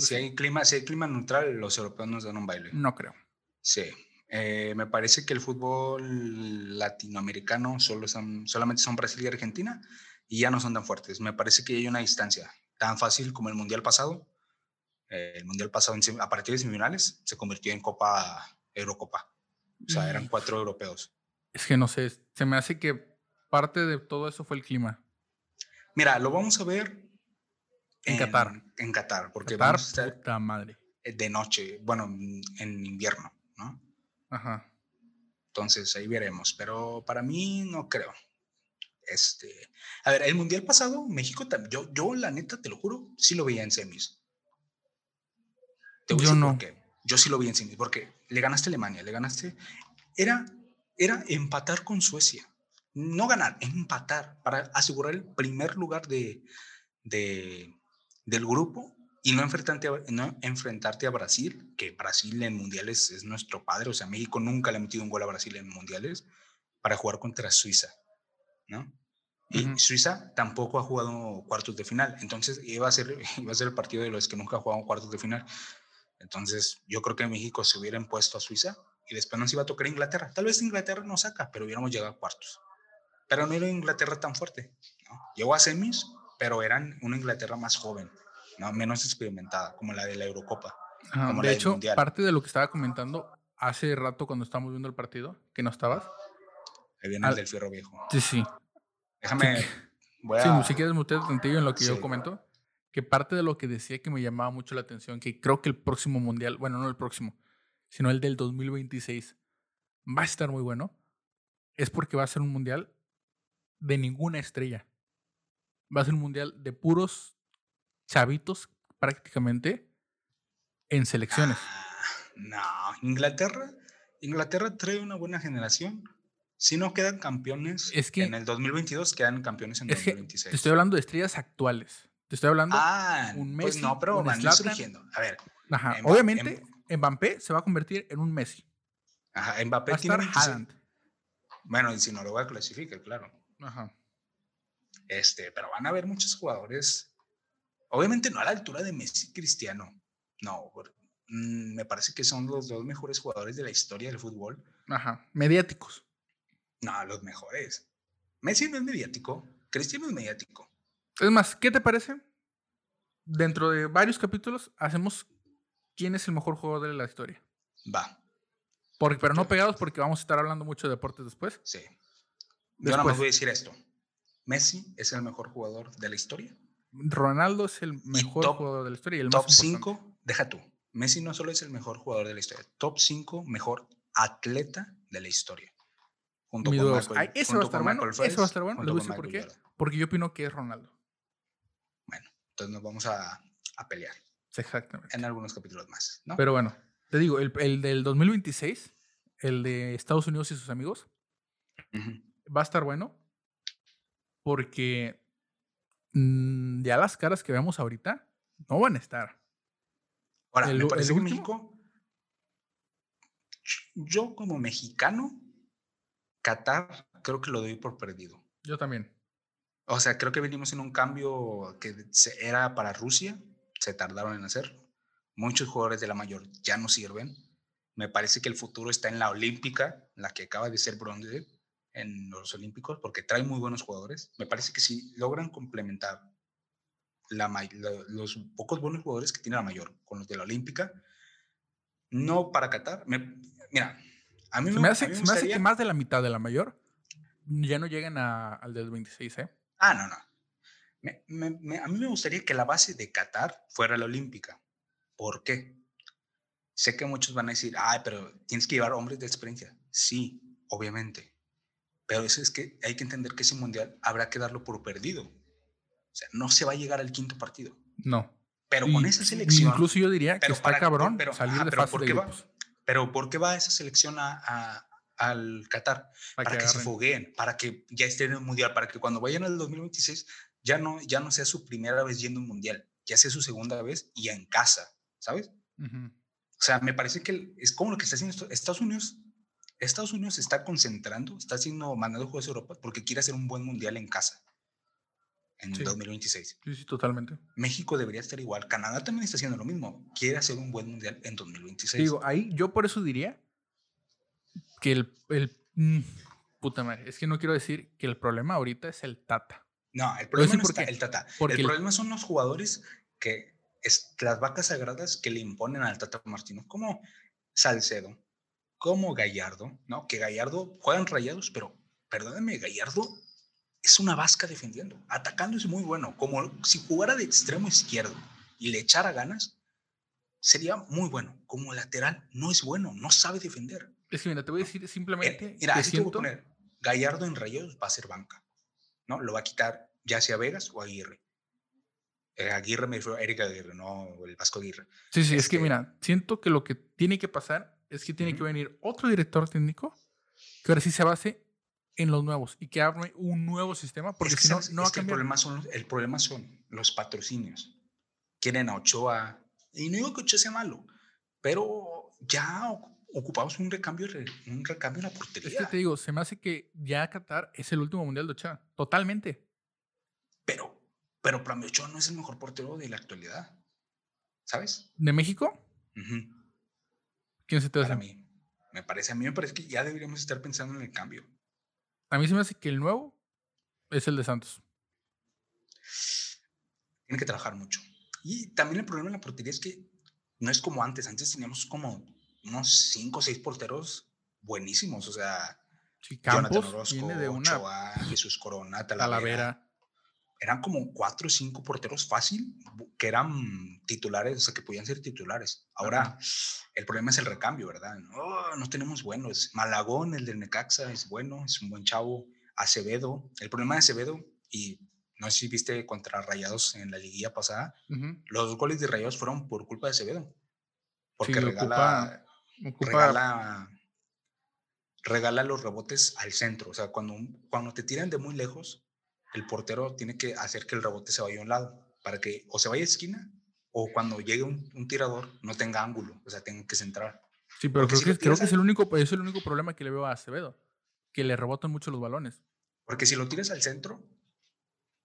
Si hay, clima, si hay clima neutral, los europeos nos dan un baile. No creo. Sí. Eh, me parece que el fútbol latinoamericano solo son, solamente son Brasil y Argentina y ya no son tan fuertes. Me parece que hay una distancia tan fácil como el Mundial pasado. Eh, el Mundial pasado, a partir de semifinales, se convirtió en Copa Eurocopa. O sea, eran mm. cuatro europeos. Es que no sé, se me hace que parte de todo eso fue el clima. Mira, lo vamos a ver en, Qatar. En Qatar, porque Qatar, vamos a estar madre. de noche, bueno, en invierno, ¿no? Ajá. Entonces ahí veremos, pero para mí no creo. Este, a ver, el mundial pasado, México, yo, yo la neta, te lo juro, sí lo veía en semis. Yo no. Yo sí lo vi en semis, porque le ganaste a Alemania, le ganaste. Era, era empatar con Suecia no ganar, empatar para asegurar el primer lugar de, del grupo y no enfrentarte, a, no enfrentarte a Brasil, que Brasil en mundiales es nuestro padre, o sea, México nunca le ha metido un gol a Brasil en mundiales, para jugar contra Suiza, ¿no? Y Suiza tampoco ha jugado cuartos de final, entonces iba a, ser, *laughs* iba a ser el partido de los que nunca jugado cuartos de final. Entonces yo creo que México se hubiera impuesto a Suiza y después nos iba a tocar Inglaterra. Tal vez Inglaterra no saca, pero hubiéramos llegado a cuartos pero no era Inglaterra tan fuerte. Llegó a semis pero eran una Inglaterra más joven, ¿no? menos experimentada, como la de la Eurocopa. Ajá, como De la hecho, Mundial. parte de lo que estaba comentando hace rato cuando estábamos viendo el partido, que no estabas. Ahí viene el del fierro viejo. Sí, sí. Déjame, *laughs* voy Sí, a... si quieres mutear tantillo en lo que yo Sí. comento, que parte de lo que decía que me llamaba mucho la atención, que creo que el próximo mundial, bueno, no el próximo, sino el del 2026, va a estar muy bueno, es porque va a ser un mundial de ninguna estrella. Va a ser un mundial de puros chavitos prácticamente en selecciones. Ah, no, Inglaterra, Inglaterra trae una buena generación. Si no quedan campeones Es que- en el 2022, quedan campeones en Es que 2026. te estoy hablando de estrellas actuales. Te estoy hablando. ah, un pues Messi, no, pero van surgiendo. A ver, Ajá, Obviamente, Em- Mbappé se va a convertir en un Messi. ajá, Mbappé Va a tiene estar 26. Haaland. Bueno, y si Noruega clasifica, claro. Ajá. Este, pero van a haber muchos jugadores. Obviamente no a la altura de Messi Cristiano. No, mm, me parece que son los dos mejores jugadores de la historia del fútbol. Ajá. Mediáticos. No, los mejores. Messi no es mediático. Cristiano es mediático. Es más, ¿qué te parece? Dentro de varios capítulos hacemos quién es el mejor jugador de la historia. Va, Porque, pero no pegados porque vamos a estar hablando mucho de deportes después. sí. Yo nada más voy a decir esto. Messi es el mejor jugador de la historia. Ronaldo es el mejor top- jugador de la historia y el Top más importante. 5, deja tú. Messi no solo es el mejor jugador de la historia, top 5 mejor atleta de la historia. Junto con. Michael, Ay, ese va a junto estar con bueno. Michael Ese va a estar bueno. Junto voy a decir por qué. Porque yo opino que es Ronaldo. Entonces nos vamos a, a pelear Exactamente. en algunos capítulos más, ¿no? Pero bueno, te digo, el, el del 2026, el de Estados Unidos y sus amigos, va a estar bueno porque mm, ya las caras que vemos ahorita no van a estar. Ahora, el me parece el que último. México, yo como mexicano, Qatar creo que lo doy por perdido. Yo también. O sea, creo que venimos en un cambio que era para Rusia, se tardaron en hacer. Muchos jugadores de la mayor ya no sirven. Me parece que el futuro está en la olímpica, la que acaba de ser bronce en los olímpicos, porque trae muy buenos jugadores. Me parece que si logran complementar la lo- los pocos buenos jugadores que tiene la mayor con los de la olímpica, no para Qatar. me- mira, a mí Se me, me a hace, mí me se me hace que gustaría- más de la mitad de la mayor ya no llegan a- al del 26, ¿eh? Ah, no, no. Me- me- me- a mí me gustaría que la base de Qatar fuera la olímpica. ¿Por qué? Sé que muchos van a decir, ay, pero tienes que llevar hombres de experiencia. Sí, obviamente. Pero eso es que hay que entender que ese mundial habrá que darlo por perdido. O sea, no se va a llegar al quinto partido. No. Pero Y- con esa selección. Incluso yo diría que pero está para- cabrón pero- salir ajá, de pero fase ¿por de qué va? grupos. Pero ¿por qué va esa selección a- a- al Qatar? Para, para que, se agarren. fogueen, para que ya estén en el mundial, para que cuando vayan al 2026 ya no, ya no sea su primera vez yendo a un mundial, ya sea su segunda vez y en casa, ¿sabes? Ujú. O sea, me parece que es como lo que está haciendo Estados Unidos. Estados Unidos se está concentrando, está haciendo, mandando juegos a Europa porque quiere hacer un buen mundial en casa en Sí. 2026. Sí, sí, totalmente. México debería estar igual. Canadá también está haciendo lo mismo. Quiere hacer un buen mundial en 2026. Digo, ahí yo por eso diría que el, el mm, puta madre, es que no quiero decir que el problema ahorita es el Tata. No, el problema no está el Tata. Porque el problema son los jugadores que es las vacas sagradas que le imponen al Tata Martino, como Salcedo, como Gallardo, ¿no? Que Gallardo juegan rayados, pero perdóname, Gallardo es una vasca defendiendo. Atacando es muy bueno. Como si jugara de extremo izquierdo y le echara ganas, sería muy bueno. Como lateral no es bueno, no sabe defender. Es que mira, te voy a decir Eh, simplemente mira, que así te voy a siento poner. Gallardo en Rayados va a ser banca, ¿no? Lo va a quitar ya sea Vegas o Aguirre. Eh, Aguirre me refiero a Erika Aguirre, no el Vasco Aguirre. Sí, sí, es que Este- mira, siento que lo que tiene que pasar es que tiene que Ujú. venir otro director técnico que ahora sí se base en los nuevos y que arme un nuevo sistema, porque Es que, si no, no va a que el cambiar. problema, son, los- el problema son los patrocinios. Quieren a Ochoa. Y no digo que Ochoa sea malo, pero ya ocupamos un recambio, re- un recambio en la Es portería. que te digo, se me hace que ya Qatar es el último mundial de Ochoa. Totalmente. Pero, pero para mí Ochoa no es el mejor portero de la actualidad. ¿Sabes? ¿De México? Ujú. ¿Quién se te hace? Para mí. Me parece, a mí me parece que ya deberíamos estar pensando en el cambio. A mí se me hace que el nuevo es el de Santos. tiene que trabajar mucho. Y también el problema en la portería es que no es como antes. Antes teníamos como unos cinco o seis porteros buenísimos. O sea, sí, Campos Orozco, viene de una Ochoa, Jesús Corona, Talavera. Talavera. Eran como cuatro o cinco porteros fácil que eran titulares, o sea, que podían ser titulares. Ahora, el problema es el recambio, ¿verdad? No, no tenemos buenos. Malagón, el del Necaxa, es bueno, es un buen chavo. Acevedo, el problema de Acevedo, y no sé si viste contra Rayados en la liguilla pasada, los goles de Rayados fueron por culpa de Acevedo. Porque regala, regala, regala, los rebotes al centro. O sea, cuando, cuando te tiran de muy lejos, el portero tiene que hacer que el rebote se vaya a un lado, para que o se vaya a esquina o cuando llegue un, tirador no tenga ángulo, o sea, tenga que centrar. Sí, pero creo, que, creo que, es, el único, es el único problema que le veo a Acevedo, que le rebotan mucho los balones. Porque si lo tiras al centro,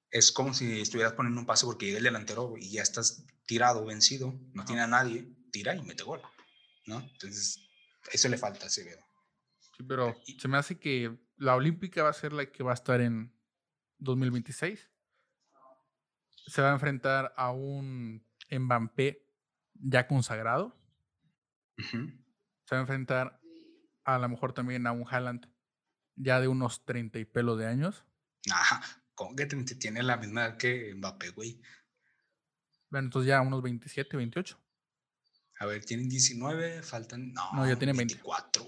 es como si estuvieras poniendo un pase porque llega el delantero y ya estás tirado, vencido, no tiene a nadie, tira y mete gol, ¿no? Entonces, eso le falta a Acevedo. Sí, pero se me hace que la olímpica va a ser la que va a estar en 2026. Se va a enfrentar a un Mbappé ya consagrado. Se va a enfrentar a lo mejor también a un Haaland ya de unos 30 y pelo de años. Ajá. ¿Cómo que tiene la misma edad que Mbappé, güey? Bueno, entonces ya unos 27, 28. A ver, tienen 19, faltan. No, no ya tienen 24.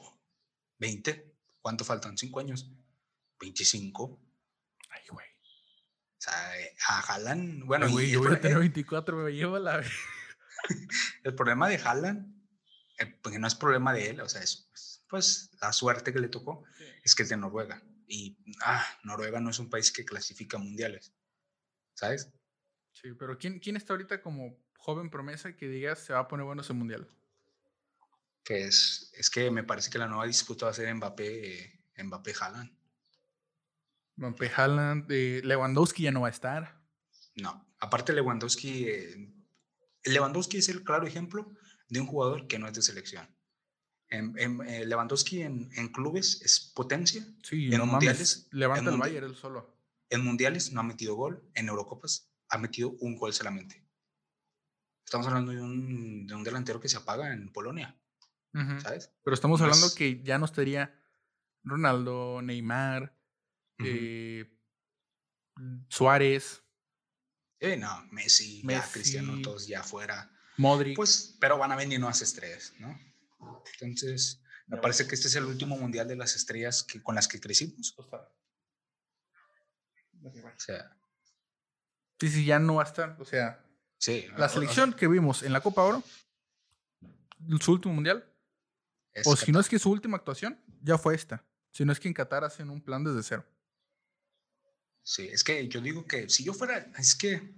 20. 20. ¿Cuánto faltan? ¿5 años? 25. Ay, güey. O sea, eh, a Haaland. Bueno, güey, yo voy a tener 24, me llevo la. *laughs* el problema de Haaland, eh, porque no es problema de él, o sea, es pues, pues la suerte que le tocó, es que es de Noruega. Y ah, Noruega no es un país que clasifica mundiales, ¿sabes? Sí, pero ¿quién, quién está ahorita como joven promesa que digas se va a poner bueno ese mundial? Que es, es que me parece que la nueva disputa va a ser Mbappé, Mbappé Haaland. Mbappé Haaland, eh, Lewandowski ya no va a estar. No, aparte Lewandowski, eh, Lewandowski es el claro ejemplo de un jugador que no es de selección. En, eh, Lewandowski en, clubes es potencia. Sí, en mundiales. levanta el Bayern él solo. En mundiales no ha metido gol. En Eurocopas ha metido un gol solamente. Estamos hablando de un, de un delantero que se apaga en Polonia. ¿Sabes? Pero estamos hablando que ya no estaría Ronaldo, Neymar, eh, Suárez. Eh, no, Messi, Messi, ya Cristiano, todos ya afuera. Modric. Pues, pero van a venir nuevas estrellas, ¿no? Entonces, me parece que este es el último mundial de las estrellas que, con las que crecimos. O sea. Sí, sí, ya no va a estar. O sea, sí, la selección que vimos en la Copa Oro, su último mundial, o si no es que su última actuación, ya fue esta. Si no es que en Qatar hacen un plan desde cero. Sí, es que yo digo que si yo fuera, es que,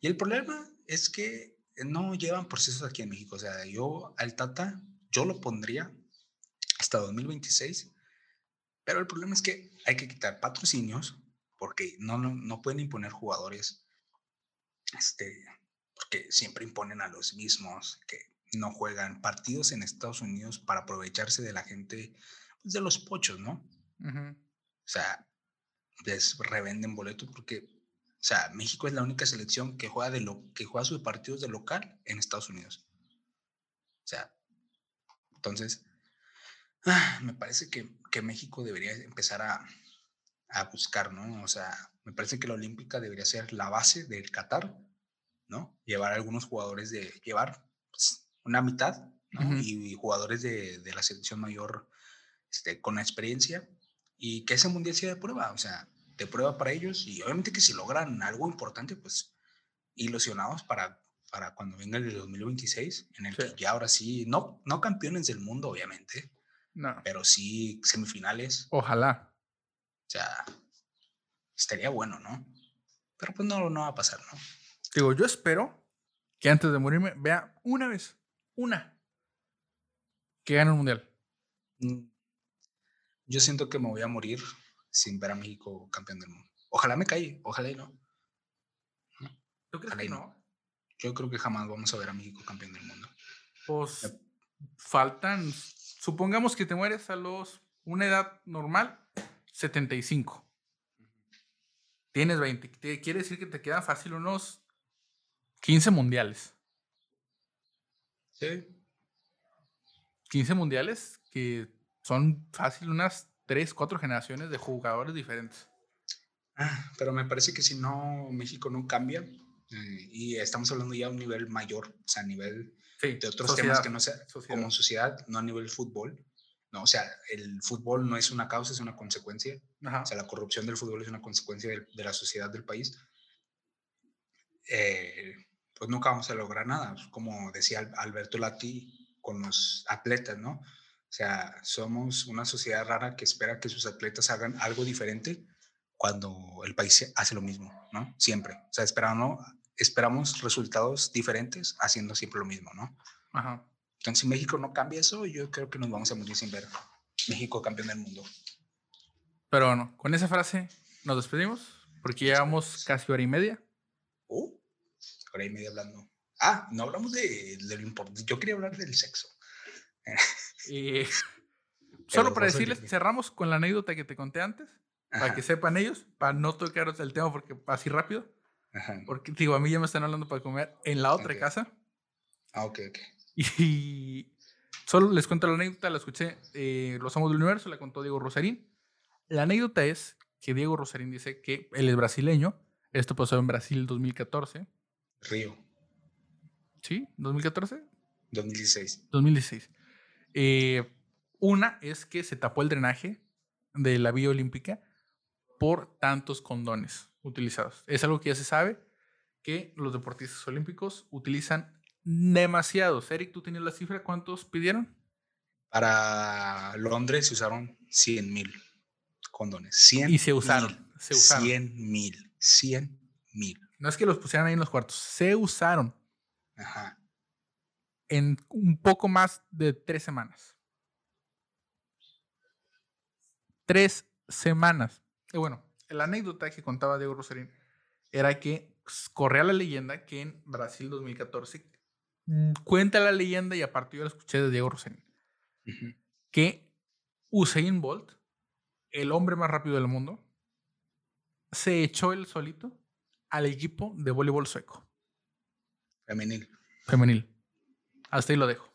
y el problema es que no llevan procesos aquí en México. O sea, yo al Tata yo lo pondría hasta 2026, pero el problema es que hay que quitar patrocinios porque no, no, pueden imponer jugadores, este, porque siempre imponen a los mismos que no juegan partidos en Estados Unidos para aprovecharse de la gente, pues, de los pochos, ¿no? O sea, les revenden boletos porque, o sea, México es la única selección que juega, de lo, que juega sus partidos de local en Estados Unidos. O sea, entonces, ah, me parece que, que, México debería empezar a, a, buscar, ¿no? O sea, me parece que la Olímpica debería ser la base del Qatar, ¿no? Llevar a algunos jugadores de, llevar pues, una mitad, ¿no? y, jugadores de, de, la selección mayor este, con experiencia y que ese mundial sea de prueba, o sea, de prueba para ellos y obviamente que si logran algo importante, pues ilusionados para para cuando venga el de 2026, en el que ya ahora sí, no, no campeones del mundo, obviamente, no. pero sí semifinales. Ojalá. O sea, estaría bueno, ¿no? Pero pues no, no va a pasar, ¿no? Digo, yo espero que antes de morirme vea una vez, una, que gane el mundial. Mm, yo siento que me voy a morir sin ver a México campeón del mundo. Ojalá me calle, ojalá y no. ¿Tú crees que no? Yo creo que jamás vamos a ver a México campeón del mundo. Pues faltan, supongamos que te mueres a los, una edad normal, 75. Tienes 20. te- Quiere decir que te quedan fácil unos 15 mundiales. Sí. 15 mundiales que son fácil unas 3, 4 generaciones de jugadores diferentes. Ah, pero me parece que si no, México no cambia, eh, y estamos hablando ya a un nivel mayor, o sea, a nivel Sí, de otros temas que no sea sociedad. como sociedad, no a nivel fútbol. No, o sea, el fútbol no es una causa, es una consecuencia. Ajá. O sea, la corrupción del fútbol es una consecuencia del- de, la sociedad del país. Eh, pues nunca vamos a lograr nada, pues, como decía Al- Alberto Lati con los atletas, ¿no? O sea, somos una sociedad rara que espera que sus atletas hagan algo diferente cuando el país hace lo mismo, ¿no? Siempre. O sea, esperamos, esperamos resultados diferentes haciendo siempre lo mismo, ¿no? Ajá. Entonces, si México no cambia eso, yo creo que nos vamos a morir sin ver México campeón del mundo. Pero bueno, con esa frase nos despedimos porque llevamos casi hora y media. Uh, hora y media hablando. Ah, no hablamos de, de lo importante. Yo quería hablar del sexo. Y *laughs* solo para dos decirles, olímpicos. cerramos con la anécdota que te conté antes, para Ajá, que sepan ellos, para no tocar el tema porque así rápido. ajá. Porque digo, a mí ya me están hablando para comer en la otra Ok. casa. Ah, ok, ok. *laughs* Y solo les cuento la anécdota, la escuché, eh, Los Amos del Universo, la contó Diego Rosarín. La anécdota es que Diego Rosarín dice que él es brasileño. Esto pasó en Brasil 2014. Río, ¿Sí? ¿2014? 2016. 2016. Eh, una es que se tapó el drenaje de la vía olímpica por tantos condones utilizados. Es algo que ya se sabe que los deportistas olímpicos utilizan demasiados. Eric, ¿tú tenías la cifra? ¿Cuántos pidieron? Para Londres se usaron 100 mil condones. 100 Y se usaron. mil. Se usaron. 100 mil. 100 mil. No es que los pusieran ahí en los cuartos, se usaron Ajá. en un poco más de tres semanas. Tres semanas. Y bueno, la anécdota que contaba Diego Rosarín era que corría la leyenda que en Brasil 2014 mm, cuenta la leyenda y aparte yo la escuché de Diego Rosarín Ujú. que Usain Bolt, el hombre más rápido del mundo, se echó el solito al equipo de voleibol sueco Femenil. femenil. Hasta ahí lo dejo.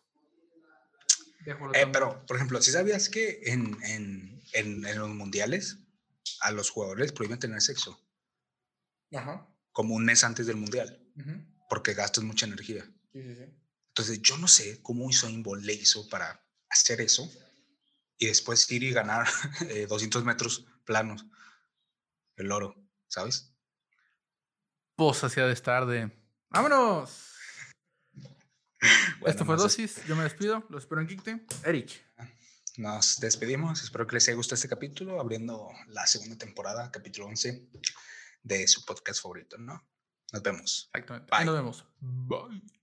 Dejo Eh, pero, por ejemplo, si sabías que en, en, en, en los mundiales a los jugadores prohíben tener sexo, Ajá. como un mes antes del mundial, porque gastas mucha energía. Sí, sí, sí. Entonces, yo no sé cómo Usain Bolt le hizo para hacer eso y después ir y ganar *laughs* eh, 200 metros planos, el oro, ¿sabes? Pues hacía de estar de. ¡Vámonos! Bueno, Esto fue Dosis. Yo me despido. Lo espero en Kikte. Eric. Nos despedimos. Espero que les haya gustado este capítulo, abriendo la segunda temporada, capítulo 11 de su podcast favorito, ¿no? Nos vemos. Exactamente. Bye. Nos vemos. Bye.